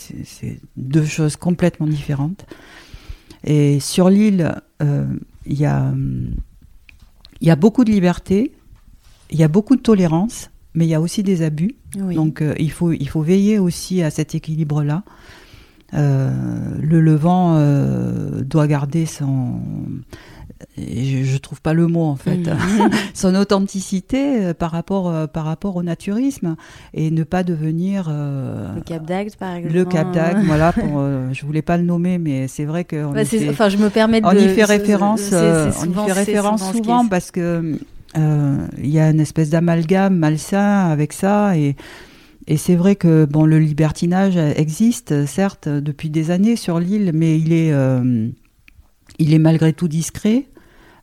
deux choses complètement différentes. Et sur l'île, euh, il y, a, y a beaucoup de liberté, il y a beaucoup de tolérance, mais il y a aussi des abus. Donc euh, il, faut, il faut veiller aussi à cet équilibre-là. Euh, le Levant euh, doit garder son je, je, trouve pas le mot en fait, mm. son authenticité par rapport par rapport au naturisme et ne pas devenir le Cap d'Agde par exemple. Le Cap d'Agde, voilà. Pour, je voulais pas le nommer, mais c'est vrai que enfin, je me permets de on y fait référence, on y fait référence souvent parce que il y a une espèce d'amalgame malsain avec ça et et c'est vrai que bon, le libertinage existe, certes, depuis des années sur l'île, mais il est, euh, il est malgré tout discret.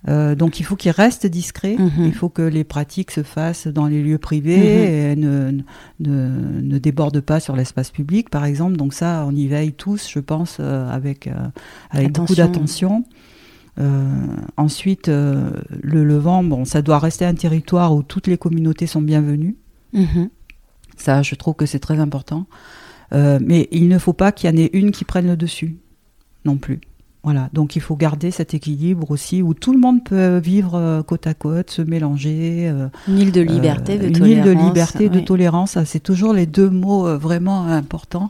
Euh, donc il faut qu'il reste discret. Mhm. Il faut que les pratiques se fassent dans les lieux privés mhm. et ne, ne, ne, débordent pas sur l'espace public, par exemple. Donc ça, on y veille tous, je pense, avec, avec beaucoup d'attention. Euh, ensuite, euh, le Levant, bon, ça doit rester un territoire où toutes les communautés sont bienvenues. Mhm. Ça, je trouve que c'est très important. Euh, mais il ne faut pas qu'il y en ait une qui prenne le dessus, non plus. Voilà, donc il faut garder cet équilibre aussi où tout le monde peut vivre côte à côte, se mélanger. une île de liberté, de tolérance. Une île de liberté, de tolérance, c'est toujours les deux mots vraiment importants.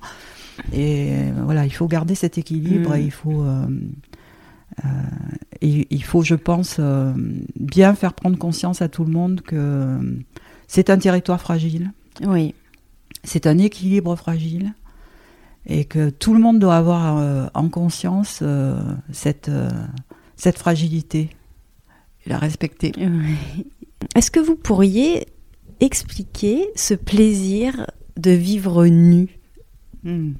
Et voilà, il faut garder cet équilibre mm. et il faut et il faut, je pense, euh, bien faire prendre conscience à tout le monde que c'est un territoire fragile. Oui. C'est un équilibre fragile et que tout le monde doit avoir euh, en conscience cette, cette fragilité et la respecter. Est-ce que vous pourriez expliquer ce plaisir de vivre nu? Hmm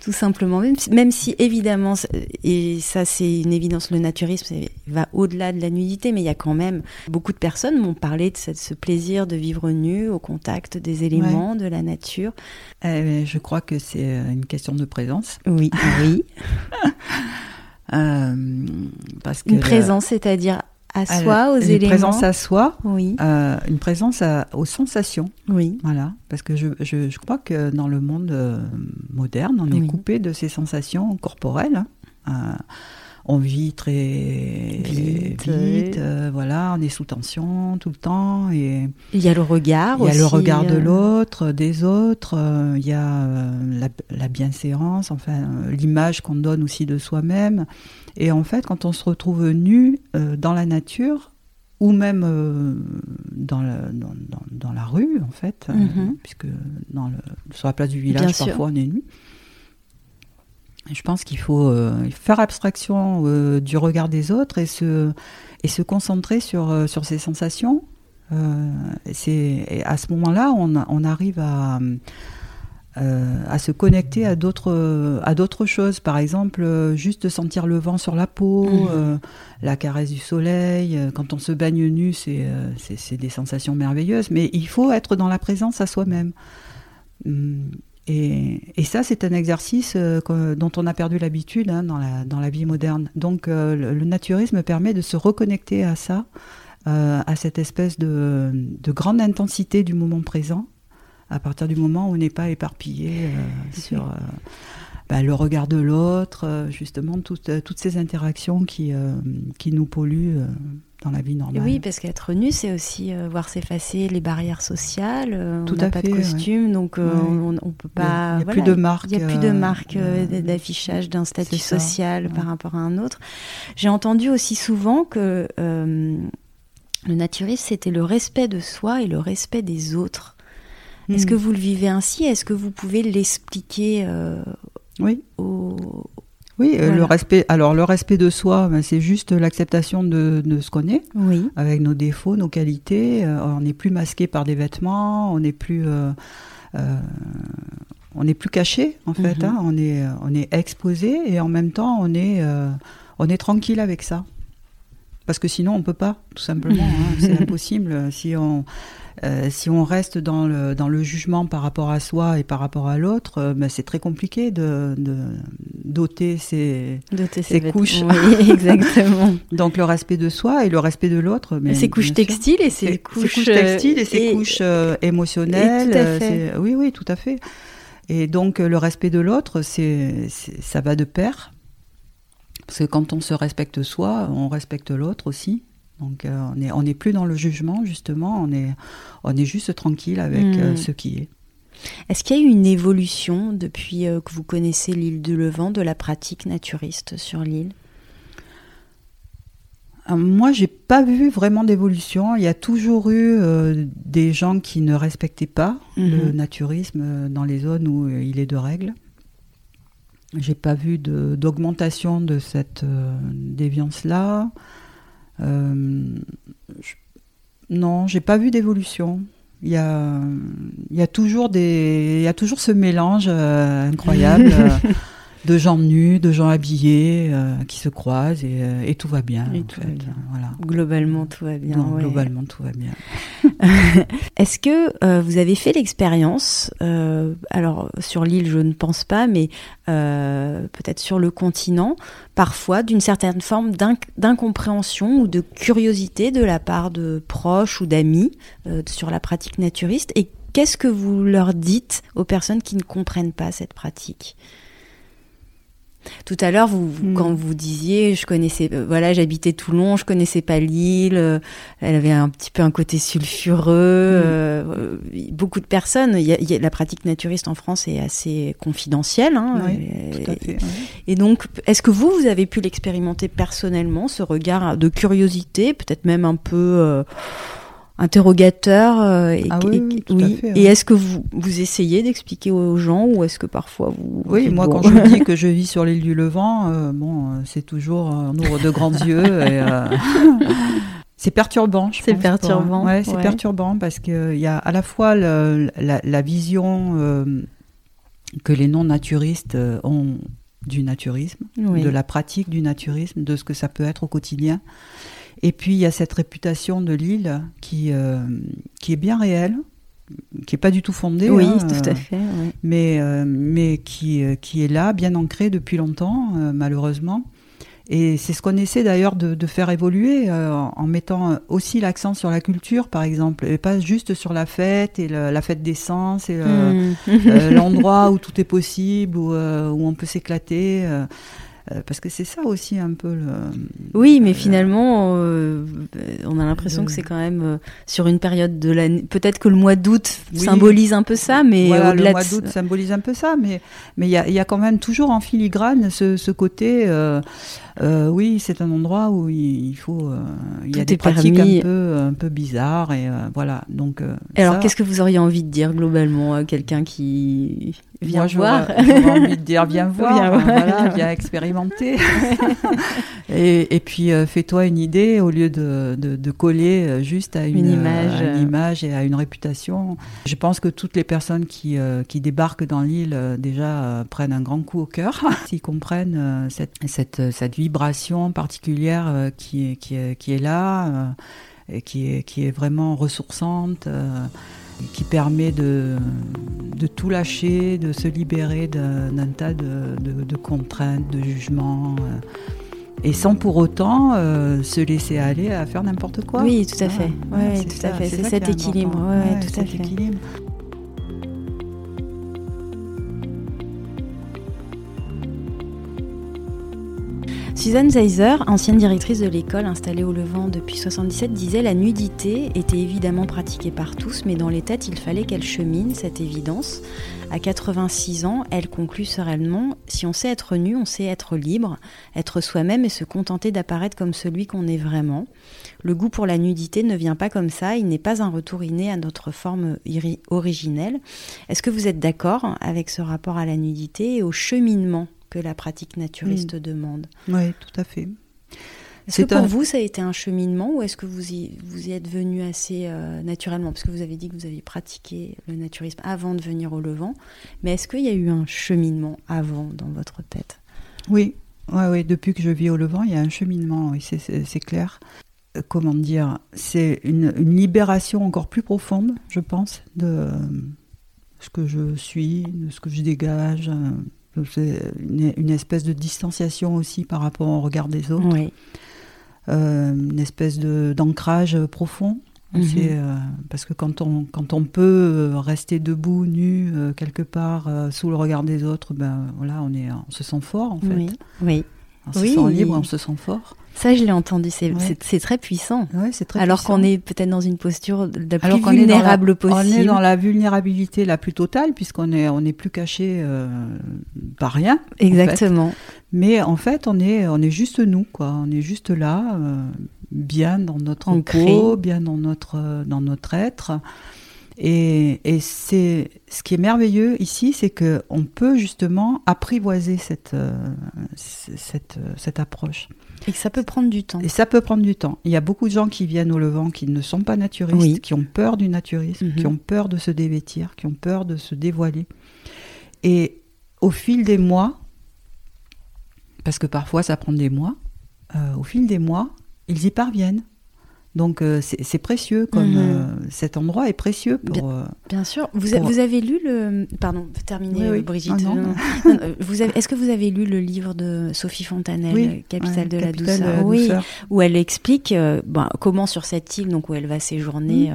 tout simplement. Même si, évidemment, et ça c'est une évidence, le naturisme va au-delà de la nudité, mais il y a quand même beaucoup de personnes m'ont parlé de ce, plaisir de vivre nu au contact des éléments, de la nature. Euh, je crois que c'est euh, une question de présence. Oui, oui. euh, parce que une présence, c'est-à-dire à soi, aux une éléments. Une présence à soi, oui. Euh, une présence aux sensations. Oui. Voilà, parce que je, je, je crois que dans le monde euh, moderne, on est coupé de ces sensations corporelles. Hein. Euh, on vit très vite, voilà, on est sous tension tout le temps. Et il y a le regard aussi. Il y a le regard de l'autre, des autres, il y a la, la bienséance, enfin l'image qu'on donne aussi de soi-même. Et en fait, quand on se retrouve nu euh, dans la nature, ou même euh, dans, dans, dans, la rue, en fait, euh, mhm. puisque dans le, sur la place du village, parfois on est nu. je pense qu'il faut faire abstraction du regard des autres et se, et se concentrer sur, sur ses sensations. c'est à ce moment-là, on, on, arrive à euh, à se connecter à d'autres à d'autres choses. Par exemple euh, juste sentir le vent sur la peau mmh. euh, la caresse du soleil quand on se baigne nu c'est c'est des sensations merveilleuses. Mais il faut être dans la présence à soi-même. Mmh. et, et, ça c'est un exercice dont on a perdu l'habitude hein, dans la dans la vie moderne. Donc le, le, naturisme permet de se reconnecter à ça à cette espèce de, de grande intensité du moment présent à partir du moment où on n'est pas éparpillé euh, sur euh, bah, le regard de l'autre, euh, justement toutes, toutes ces interactions qui, qui nous polluent dans la vie normale. Oui, parce qu'être nu, c'est aussi voir s'effacer les barrières sociales. Tout on n'a pas de costume, donc on, ne peut pas. Il n'y a, plus de marque. Il n'y a plus de marque d'affichage d'un statut social par rapport à un autre. J'ai entendu aussi souvent que le naturisme, c'était le respect de soi et le respect des autres. Est-ce que hmm. vous le vivez ainsi? Est-ce que vous pouvez l'expliquer euh, Oui. Oui, euh, le respect. Alors le respect de soi, ben, c'est juste l'acceptation de, ce qu'on est, oui. avec nos défauts, nos qualités. Euh, on n'est plus masqué par des vêtements, on n'est plus, on n'est plus caché en fait. Mhm. Hein. on est, on est exposé et en même temps on est, on est tranquille avec ça. Parce que sinon on peut pas, tout simplement. Hein. c'est impossible si on euh, si on reste dans le, dans le jugement par rapport à soi et par rapport à l'autre, euh, ben, c'est très compliqué de, de doter ces, couches. exactement. Donc le respect de soi et le respect de l'autre. Mais ces couches textiles et ces couches, textiles et ces couches euh, émotionnelles. oui, oui, tout à fait. Et donc le respect de l'autre, c'est, ça va de pair. Parce que quand on se respecte soi, on respecte l'autre aussi. Donc on n'est on est plus dans le jugement, justement, on est, on est juste tranquille avec Mm. ce qui est. Est-ce qu'il y a eu une évolution depuis euh, que vous connaissez l'île du Levant de la pratique naturiste sur l'île? Euh, Moi, j'ai pas vu vraiment d'évolution. Il y a toujours eu euh, des gens qui ne respectaient pas le Mhm. naturisme euh, dans les zones où euh, il est de règle. J'ai pas vu de- d'augmentation de, cette euh, déviance-là. Euh, je- non, j'ai pas vu d'évolution. Il y a, toujours ce mélange euh, incroyable de gens nus, de gens habillés euh, qui se croisent et, euh, et tout va bien. Et en tout fait. va bien. Voilà. Globalement, tout va bien. Non, ouais. Globalement, tout va bien. Est-ce que euh, vous avez fait l'expérience, euh, alors sur l'île je ne pense pas, mais peut-être sur le continent, parfois d'une certaine forme d'inc- d'incompréhension ou de curiosité de la part de proches ou d'amis sur la pratique naturiste? Et qu'est-ce que vous leur dites aux personnes qui ne comprennent pas cette pratique? Tout à l'heure, vous, Hmm. quand vous disiez, je connaissais, euh, voilà, j'habitais Toulon, je connaissais pas l'île, euh, elle avait un petit peu un côté sulfureux. euh, euh, beaucoup de personnes, y a- il y a- la pratique naturiste en France est assez confidentielle. hein, Oui, et, Tout à fait. ouais. et donc, est-ce que vous, vous avez pu l'expérimenter personnellement, ce regard de curiosité, peut-être même un peu interrogateur euh, et, Ah oui, oui, tout à fait, Et est-ce que vous, vous essayez d'expliquer aux gens ou est-ce que parfois vous... Oui, moi, bon, quand je dis que je vis sur l'île du Levant, euh, bon, euh, c'est toujours, euh, on ouvre de grands yeux. Et, euh, c'est perturbant, je C'est perturbant, Ouais, c'est ouais. perturbant parce qu'il y a à la fois le- la, la vision euh, que les non-naturistes euh, ont du naturisme, Oui. de la pratique du naturisme, de ce que ça peut être au quotidien. Et puis il y a cette réputation de l'île qui, euh, qui est bien réelle, qui est pas du tout fondée. Oui, hein, tout euh, à fait. ouais. mais, euh, mais qui, euh, qui est là, bien ancré depuis longtemps, euh, malheureusement. Et c'est ce qu'on essaie d'ailleurs de, de faire évoluer euh, en mettant aussi l'accent sur la culture, par exemple, et pas juste sur la fête et le- la fête des sens et Hmm. euh, l'endroit où tout est possible, où, euh, où on peut s'éclater. Euh, parce que c'est ça aussi un peu le. Oui, mais euh, finalement, euh, on a l'impression que c'est quand même euh, sur une période de l'année. Peut-être que le mois d'août Oui. symbolise un peu ça, mais voilà, le mois de- d'août symbolise un peu ça, mais mais il y a, il y a quand même toujours en filigrane ce, ce côté. euh, euh, oui, c'est un endroit où il, faut. euh, il y a des pratiques permis. un peu un peu bizarres et euh, voilà. Donc. Et Alors, qu'est-ce que vous auriez envie de dire globalement à quelqu'un qui vient moi, voir j'aurais envie de dire viens voir, Viens voir. voilà, viens expérimenter. et, et puis euh, fais-toi une idée au lieu de, de, de coller euh, juste à une, Une euh, image. à une image et à une réputation. Je pense que toutes les personnes qui, euh, qui débarquent dans l'île déjà prennent un grand coup au cœur s'ils comprennent cette, cette, cette vibration particulière qui, est, qui, qui est là. et qui est, qui est vraiment ressourçante, qui permet de, de tout lâcher, de se libérer d'un tas de, de- de contraintes, de jugements, et sans pour autant euh, se laisser aller à faire n'importe quoi. Oui, tout à fait. Ouais, c'est tout à fait. C'est cet équilibre. important. Ouais, ouais, Ouais, tout à cet fait. équilibre. Suzanne Zeiser, ancienne directrice de l'école installée au Levant depuis 77, disait la nudité était évidemment pratiquée par tous, mais dans les têtes, il fallait qu'elle chemine, cette évidence. À 86 ans, elle conclut sereinement Si on sait être nu, on sait être libre, être soi-même et se contenter d'apparaître comme celui qu'on est vraiment. Le goût pour la nudité ne vient pas comme ça, il n'est pas un retour inné à notre forme originelle. Est-ce que vous êtes d'accord avec ce rapport à la nudité et au cheminement? Que la pratique naturiste demande Oui, tout à fait. Est-ce que pour un- vous, ça a été un cheminement ou est-ce que vous y, vous y êtes venu assez euh, naturellement? Parce que vous avez dit que vous aviez pratiqué le naturisme avant de venir au Levant. Mais est-ce qu'il y a eu un cheminement avant dans votre tête? Oui, ouais, ouais, depuis que je vis au Levant, il y a un cheminement, oui, c'est- clair. Euh, Comment dire? C'est une, une libération encore plus profonde, je pense, de euh, ce que je suis, de ce que je dégage. Euh, C'est une, une espèce de distanciation aussi par rapport au regard des autres, Oui. euh, une espèce d'ancrage profond. Mhm. Euh, parce que quand on, quand on peut rester debout, nu, euh, quelque part, sous le regard des autres, ben voilà, on, est, on se sent fort en fait. Oui. Oui. On se Oui. sent libre, on se sent fort. Ça, je l'ai entendu, c'est très puissant. Ouais, c'est très Alors qu'on est peut-être dans une posture de la plus vulnérable possible. On est dans la vulnérabilité la plus totale, puisqu'on est, on est plus caché euh, par rien. Exactement. Mais en fait, on est, on est juste nous, quoi. On est juste là, euh, bien dans notre peau, bien dans notre, dans notre être. Et, et c'est ce qui est merveilleux ici, c'est que on peut justement apprivoiser cette, euh, cette, cette approche. Et que ça peut prendre du temps. Et ça peut prendre du temps. Il y a beaucoup de gens qui viennent au Levant qui ne sont pas naturistes, qui ont peur du naturisme, mhm. qui ont peur de se dévêtir, qui ont peur de se dévoiler. Et au fil des mois, parce que parfois ça prend des mois, euh, au fil des mois, ils y parviennent. Donc euh, c'est précieux, comme mhm. euh, cet endroit est précieux pour. Bien, euh, bien sûr. Vous, vous, avez lu le. Pardon, terminer, Brigitte. vous Est-ce que vous avez lu le livre de Sophie Fontanelle, Capitale de la douceur, Oui, où elle explique ben, comment sur cette île, donc où elle va séjourner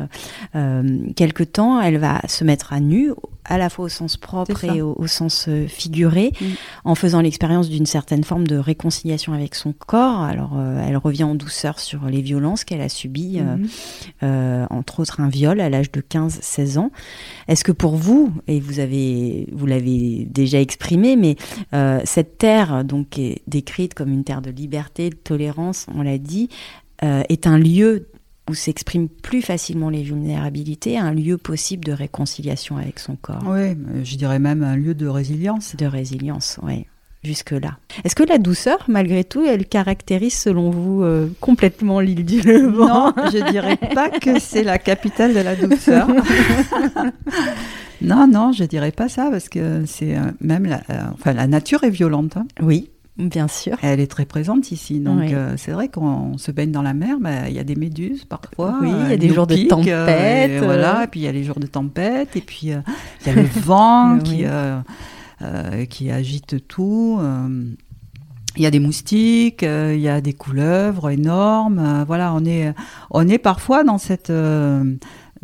mm. quelque temps, elle va se mettre à nu à la fois au sens propre et au, sens figuré, mm. en faisant l'expérience d'une certaine forme de réconciliation avec son corps. Alors, elle revient en douceur sur les violences qu'elle a subies, euh, mm-hmm. entre autres un viol à l'âge de 15-16 ans. Est-ce que pour vous, et vous avez, vous l'avez déjà exprimé, mais cette terre, donc, est décrite comme une terre de liberté, de tolérance, on l'a dit, est un lieu où s'expriment plus facilement les vulnérabilités, un lieu possible de réconciliation avec son corps? Oui, je dirais même un lieu de résilience. De résilience, oui. Jusque-là. Est-ce que la douceur, malgré tout, elle caractérise selon vous euh, complètement l'île du Levant Non, je dirais pas que c'est la capitale de la douceur. non, non, je dirais pas ça parce que c'est euh, même la, euh, enfin la nature est violente. Hein. Oui, Bien sûr. Elle est très présente ici. Donc, euh, c'est vrai qu'on se baigne dans la mer, bah, il y a des méduses parfois. Oui, il y a des jours de tempête. Et voilà, et puis il y a les jours de tempête, et puis il y a le vent qui, qui agite tout. il y a des moustiques, il y a des couleuvres énormes. voilà, on est, on est parfois dans cette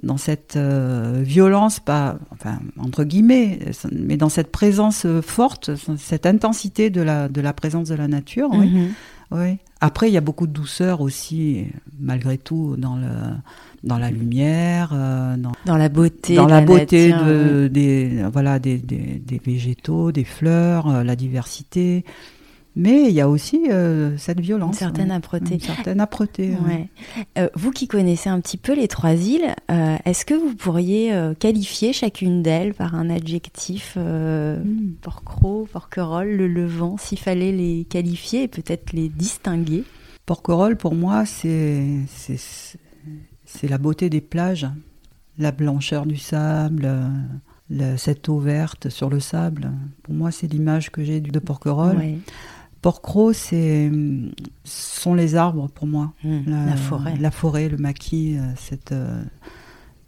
dans cette euh, violence, pas, enfin, entre guillemets, mais dans cette présence forte, cette intensité de la, de la présence de la nature. oui. Mhm. oui. Après, il y a beaucoup de douceur aussi, malgré tout, dans, le, dans la lumière, euh, dans, dans, la beauté, dans la, beauté de, des, voilà, des, des, des, végétaux, des fleurs, euh, la diversité. Mais il y a aussi euh, cette violence. Une certaine âpreté. Une certaine âpreté. Ouais. Vous qui connaissez un petit peu les trois îles, est-ce que vous pourriez qualifier chacune d'elles par un adjectif mm. Porquerolles, Porquerolles, le Levant, s'il fallait les qualifier et peut-être les distinguer? Porquerolles, pour moi, c'est c'est la beauté des plages, la blancheur du sable. cette eau verte sur le sable, pour moi, c'est l'image que j'ai de Porquerolles. Ouais. Porcro, c'est sont les arbres pour moi. Hmm, la, forêt. La forêt, le maquis, euh, cette, euh,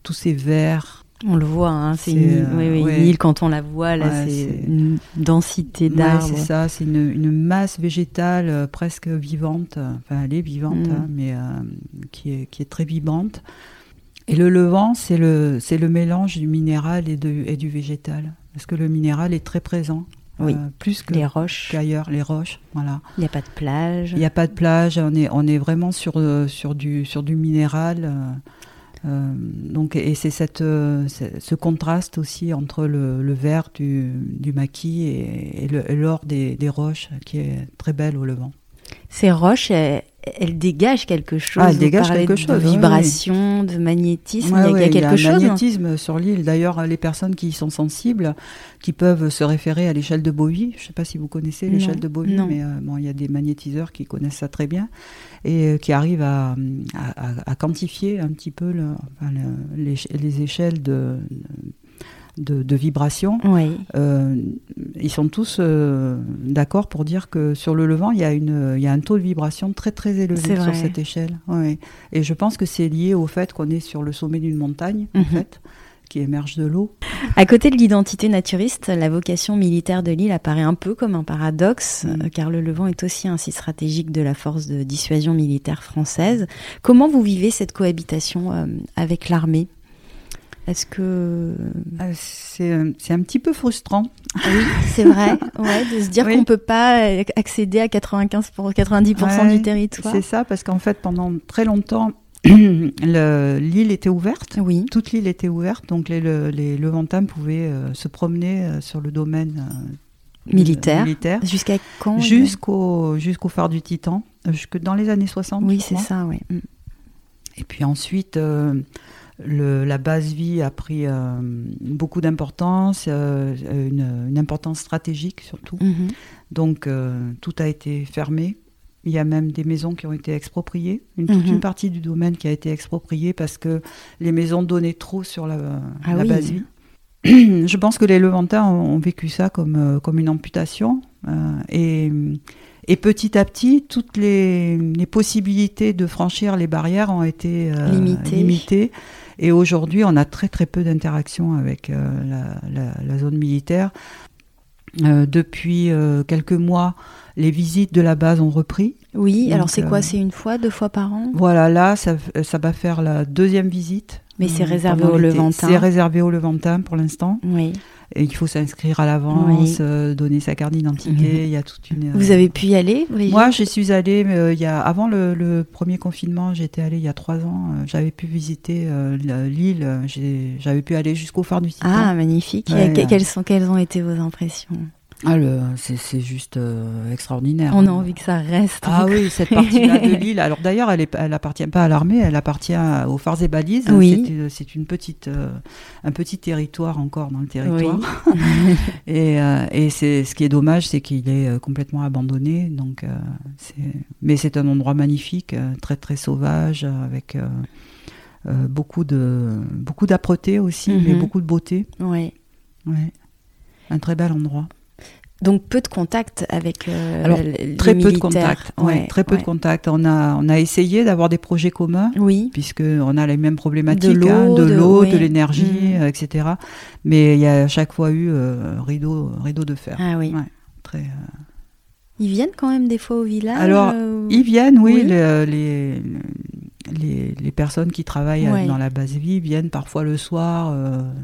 tous ces verts. On le voit, hein, c'est une, euh, île quand on la voit, là, c'est une densité d'arbres. c'est ça, c'est une, masse végétale presque vivante, enfin elle est vivante, hmm. hein, mais qui, est, qui est très vivante. Et le levant, c'est le, le mélange du minéral et, de, et du végétal, parce que le minéral est très présent oui. Euh, plus que les roches qu'ailleurs, les roches, voilà. Il n'y a pas de plage. Il n'y a pas de plage. On est, on est vraiment sur, euh, sur du, sur du minéral. Euh, donc, et c'est cette, ce contraste aussi entre le, vert du, maquis et, l'or des roches qui est très belle au Levant. Ces roches, elle dégage quelque chose. Ah, elle dégage quelque chose. De vibration, de magnétisme. il, y a, quelque chose. Il y a un magnétisme sur l'île. D'ailleurs, les personnes qui y sont sensibles, qui peuvent se référer à l'échelle de Bowie. Je ne sais pas si vous connaissez l'échelle de Bowie, mais euh, bon, il y a des magnétiseurs qui connaissent ça très bien et euh, qui arrivent à, à, quantifier un petit peu le, les, les, échelles de de, vibrations. Euh, ils sont tous euh, d'accord pour dire que sur le Levant, il y, a une, il y a un taux de vibration très très élevé sur cette échelle. Et je pense que c'est lié au fait qu'on est sur le sommet d'une montagne, en mhm. fait qui émerge de l'eau. À côté de l'identité naturiste, la vocation militaire de l'île apparaît un peu comme un paradoxe, mm. euh, car le Levant est aussi un site stratégique de la force de dissuasion militaire française. Comment vous vivez cette cohabitation avec l'armée? Est-ce que c'est un petit peu frustrant Oui, c'est vrai, ouais, de se dire qu'on peut pas accéder à 95 pour 90% du territoire. C'est ça, parce qu'en fait, pendant très longtemps, l'île était ouverte. Oui. Toute l'île était ouverte, donc les, les Levantins pouvaient se promener sur le domaine militaire. Jusqu'à quand Jusqu'au jusqu'au phare du Titan, jusque dans les années 60. Oui, c'est ça, oui. Mm. Et puis ensuite, euh, le, la base vie a pris euh, beaucoup d'importance, euh, une, importance stratégique surtout. Mhm. Donc tout a été fermé. Il y a même des maisons qui ont été expropriées, une, toute mhm. une partie du domaine qui a été expropriée parce que les maisons donnaient trop sur la, ah la base vie. Je pense que les Levantins ont, vécu ça comme, comme une amputation. et et petit à petit, toutes les, possibilités de franchir les barrières ont été euh, limitées. Et aujourd'hui, on a très très peu d'interactions avec euh, la, zone militaire. Euh, depuis quelques mois, les visites de la base ont repris. Oui, alors c'est quoi? C'est une fois, deux fois par an? Voilà, là, ça, ça, va faire la deuxième visite. Mais c'est réservé aux Levantins. C'est réservé aux Levantins pour l'instant. Oui. Et il faut s'inscrire à l'avance, euh, donner sa carte d'identité. Mhm. Il y a toute une. Vous avez pu y aller Moi, je suis allée. Euh, il y a avant le, premier confinement, j'étais allée il y a trois ans. Euh, j'avais pu visiter l'île. J'avais pu aller jusqu'au phare du Titan. Ah, magnifique. quelles, sont, quelles ont été vos impressions? Ah, c'est juste euh, extraordinaire. On a envie que ça reste. Ah oui, cette partie-là de l'île. Alors d'ailleurs, elle, est, elle appartient pas à l'armée, elle appartient aux phares et balises. Oui. C'est une petite, euh, un petit territoire encore dans le territoire. et, euh, et c'est ce qui est dommage, c'est qu'il est complètement abandonné. Donc, mais c'est un endroit magnifique, très très sauvage, avec beaucoup de beaucoup d'âpreté aussi, mais mhm. beaucoup de beauté. Oui. Ouais. Un très bel endroit. Donc peu de contact avec euh, Alors, très peu de contact. Ouais, très peu de contact. On a on a essayé d'avoir des projets communs. Oui. Puisque on a les mêmes problématiques de hein, l'eau, de, l'énergie, mm. euh, etc. Mais il y a à chaque fois eu euh, rideau rideau de fer. Ah oui. très. Euh, ils viennent quand même des fois au village. Alors ils viennent, oui. Les, les, les, personnes qui travaillent dans la base vie viennent parfois le soir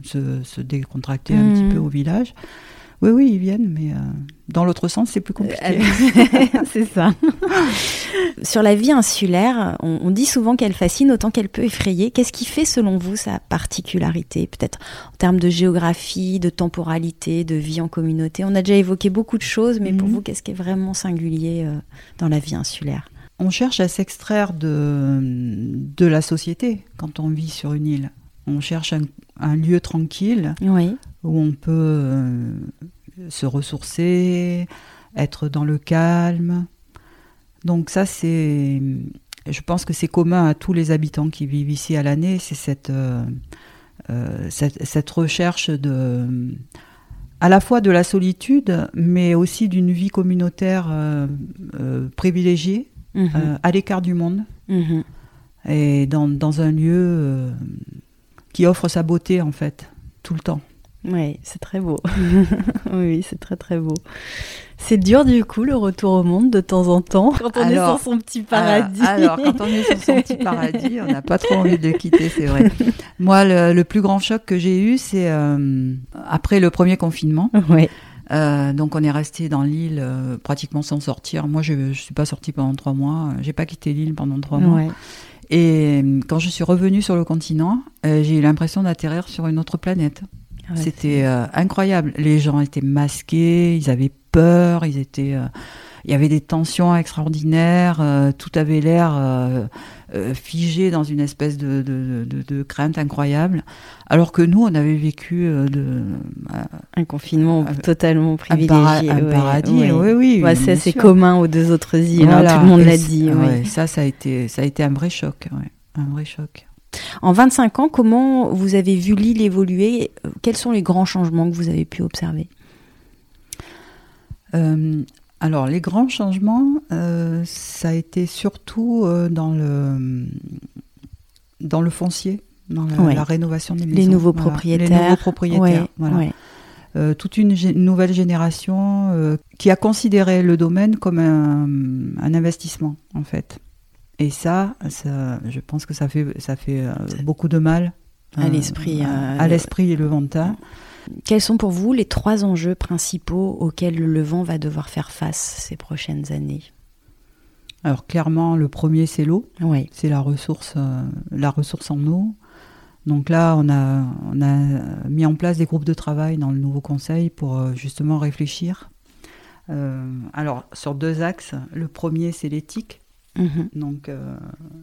se, se, décontracter un petit mm. peu au village. Oui, oui, ils viennent, mais euh, dans l'autre sens, c'est plus compliqué. Euh, c'est ça. Sur la vie insulaire, on, dit souvent qu'elle fascine autant qu'elle peut effrayer. Qu'est-ce qui fait, selon vous, sa particularité Peut-être en termes de géographie, de temporalité, de vie en communauté? On a déjà évoqué beaucoup de choses, mais pour mhm. vous, qu'est-ce qui est vraiment singulier euh, dans la vie insulaire? On cherche à s'extraire de, de la société quand on vit sur une île. On cherche un, lieu tranquille oui. Où on peut euh, se ressourcer, être dans le calme. Donc ça, c'est, je pense que c'est commun à tous les habitants qui vivent ici à l'année, c'est cette, euh, euh, cette, recherche de, à la fois de la solitude, mais aussi d'une vie communautaire privilégiée, mhm. à l'écart du monde, mhm. et dans, dans, un lieu qui offre sa beauté en fait, tout le temps. Oui, c'est très beau. oui, c'est très très beau. C'est dur du coup le retour au monde de temps en temps quand on est sur son petit paradis. alors, quand on est sur son petit paradis, on n'a pas trop envie de le quitter, c'est vrai. Moi, le, plus grand choc que j'ai eu, c'est euh, après le premier confinement. Oui. Euh, donc on est resté dans l'île euh, pratiquement sans sortir. Moi, je ne suis pas sortie pendant trois mois. J'ai pas quitté l'île pendant trois mois. Ouais. Et quand je suis revenue sur le continent, j'ai eu l'impression d'atterrir sur une autre planète. Ah C'était euh, incroyable. Les gens étaient masqués, ils avaient peur, ils étaient il y avait des tensions extraordinaires, euh, tout avait l'air euh, euh, figé dans une espèce de, de, de, crainte incroyable, alors que nous, on avait vécu de, un confinement totalement privilégié. Un, paradis, oui, oui. c'est commun aux deux autres îles, hein, tout le monde l'a dit. ça, ça a, été, ça a été un vrai choc. un vrai choc. En 25 ans, comment vous avez vu l'île évoluer? Quels sont les grands changements que vous avez pu observer? Alors, les grands changements, euh, ça a été surtout euh, dans, le, dans le foncier, dans la, rénovation des maisons. Les nouveaux propriétaires. Les nouveaux propriétaires, voilà. Euh, toute une nouvelle génération qui a considéré le domaine comme un, un, investissement, en fait. Et ça, ça, je pense que ça fait, ça fait beaucoup de mal à l'esprit. à l'esprit levantin. Quels sont pour vous les trois enjeux principaux auxquels le Levant va devoir faire face ces prochaines années? Alors clairement, le premier c'est l'eau. Oui. C'est la ressource, la ressource en eau. Donc là, on a, on a mis en place des groupes de travail dans le nouveau conseil pour justement réfléchir euh, alors, sur deux axes. Le premier, c'est l'éthique. Mhm. Donc, euh,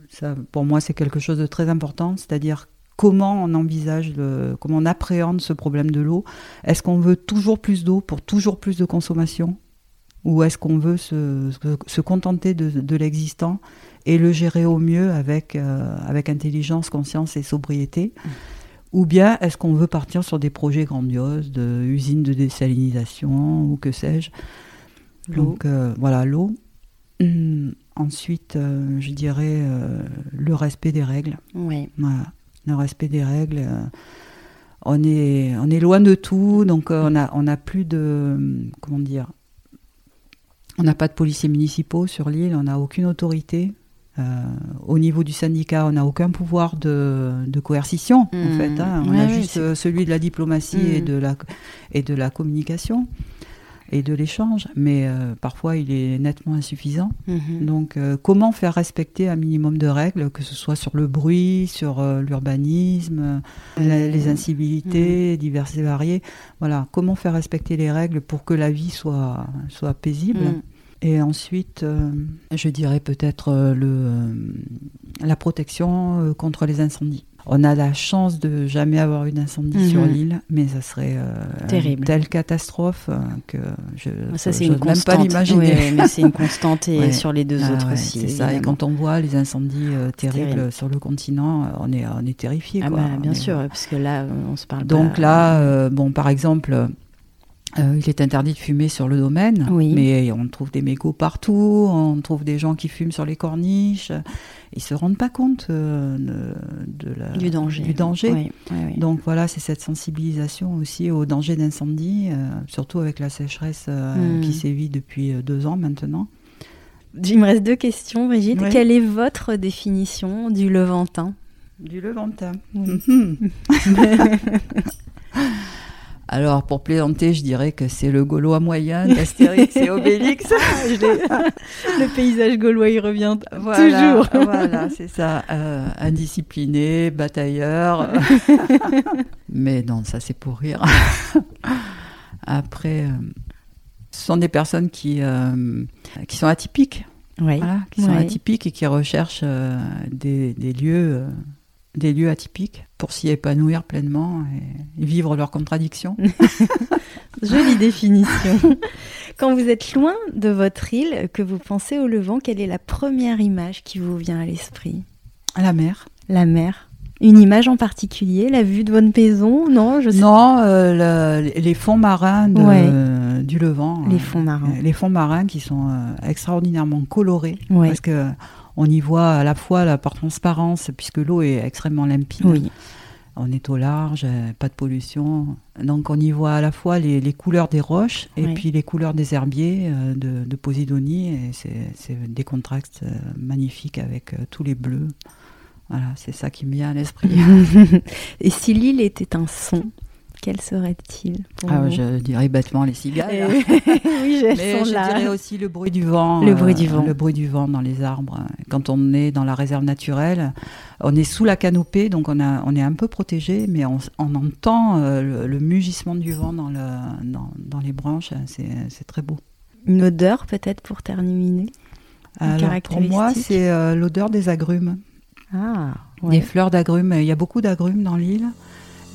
ça, pour moi, c'est quelque chose de très important, c'est-à-dire comment on envisage, le, comment on appréhende ce problème de l'eau. Est-ce qu'on veut toujours plus d'eau pour toujours plus de consommation? Ou est-ce qu'on veut se, se, contenter de, de l'existant et le gérer au mieux avec, euh, avec intelligence, conscience et sobriété? Ou bien est-ce qu'on veut partir sur des projets grandioses de usines de désalinisation ou que sais-je? Donc euh, voilà, l'eau. Hum, ensuite, euh, je dirais euh, le respect des règles. Oui. Voilà, le respect des règles. on, est, on est loin de tout, donc on n'a on a plus de. Comment dire On n'a pas de policiers municipaux sur l'île, on n'a aucune autorité. au niveau du syndicat, on n'a aucun pouvoir de, de coercition, en mmh. fait. Hein. On a juste celui de la diplomatie et, mmh. de la, et de la communication et de l'échange, mais euh, parfois il est nettement insuffisant. Mhm. Donc euh, comment faire respecter un minimum de règles, que ce soit sur le bruit, sur euh, l'urbanisme, les incivilités mhm. diverses et variées? Voilà, comment faire respecter les règles pour que la vie soit, soit paisible? Mhm. Et ensuite, je dirais peut-être le, la protection contre les incendies. On a la chance de jamais avoir eu d'incendie sur mhm. l'île, mais ça serait euh, terrible. Une telle catastrophe euh, que je ça c'est une même pas l'imaginer. mais c'est une constante et sur les deux ah autres aussi. C'est ça. Et quand on voit les incendies euh, terribles sur le continent, on est on est terrifié. Ah bah, bien sûr, parce que là on se parle. Donc là, bon par exemple. Euh, il est interdit de fumer sur le domaine, mais on trouve des mégots partout, on trouve des gens qui fument sur les corniches. Ils se rendent pas compte euh, de, du danger. Du danger. Donc voilà, c'est cette sensibilisation aussi au danger d'incendie, euh, surtout avec la sécheresse hmm. qui sévit depuis deux ans maintenant. Il me reste deux questions, Brigitte. Quelle est votre définition du Levantin? Du Levantin. Alors, pour plaisanter, je dirais que c'est le Gaulois moyen d'Astérix et Obélix. le paysage gaulois, il revient toujours. voilà, c'est ça. Euh, indiscipliné, batailleur. Mais non, ça c'est pour rire. Après, euh, ce sont des personnes qui, euh, qui sont atypiques. Voilà, qui sont atypiques et qui recherchent des, des, lieux des lieux atypiques pour s'y épanouir pleinement et, vivre leurs contradictions. Jolie définition. Quand vous êtes loin de votre île, que vous pensez au Levant, quelle est la première image qui vous vient à l'esprit? La mer. La mer. Une image en particulier, la vue de Bonne-Paison Non, je sais Non, euh, les fonds marins du Levant. Les fonds marins. les fonds marins qui sont euh, extraordinairement colorés. Parce que on y voit à la fois la transparence, puisque l'eau est extrêmement limpide. On est au large, euh, pas de pollution. Donc on y voit à la fois les, couleurs des roches et puis les couleurs des herbiers euh, de, Posidonie. Et c'est des contrastes euh, magnifiques avec tous les bleus. Voilà, c'est ça qui me vient à l'esprit. et si l'île était un son, quel serait-il ah, Je dirais bêtement les cigales. oui, Mais je dirais aussi le bruit du vent. Le bruit du vent. Le bruit du vent dans les arbres. Quand on est dans la réserve naturelle, on est sous la canopée, donc on, a, on est un peu protégé, mais on, entend euh, le, mugissement du vent dans, le, dans, les branches. C'est très beau. Une odeur peut-être pour terminer? Alors, Pour moi, c'est euh, l'odeur des agrumes. Ah, Des fleurs d'agrumes. Il y a beaucoup d'agrumes dans l'île.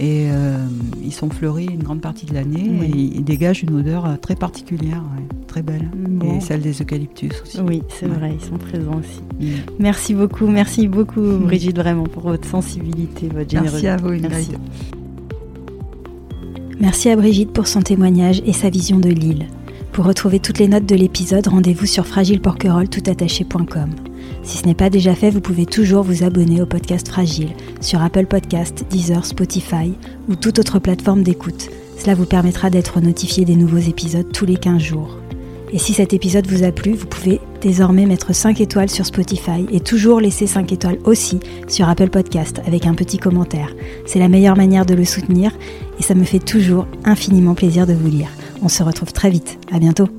Et euh, ils sont fleuris une grande partie de l'année et ils dégagent une odeur euh, très particulière, très belle. Et celle des eucalyptus aussi. Oui, c'est vrai, ils sont présents aussi. Mm. Merci beaucoup, merci beaucoup mm. Brigitte vraiment pour votre sensibilité, votre générosité. Merci à vous, Merci. Merci à Brigitte pour son témoignage et sa vision de l'île. Pour retrouver toutes les notes de l'épisode, rendez-vous sur fragileporquerolles.toutattaché.com. Si ce n'est pas déjà fait, vous pouvez toujours vous abonner au podcast Fragile sur Apple Podcast, Deezer, Spotify ou toute autre plateforme d'écoute. Cela vous permettra d'être notifié des nouveaux épisodes tous les 15 jours. Et si cet épisode vous a plu, vous pouvez désormais mettre 5 étoiles sur Spotify et toujours laisser 5 étoiles aussi sur Apple Podcast avec un petit commentaire. C'est la meilleure manière de le soutenir et ça me fait toujours infiniment plaisir de vous lire. On se retrouve très vite. À bientôt.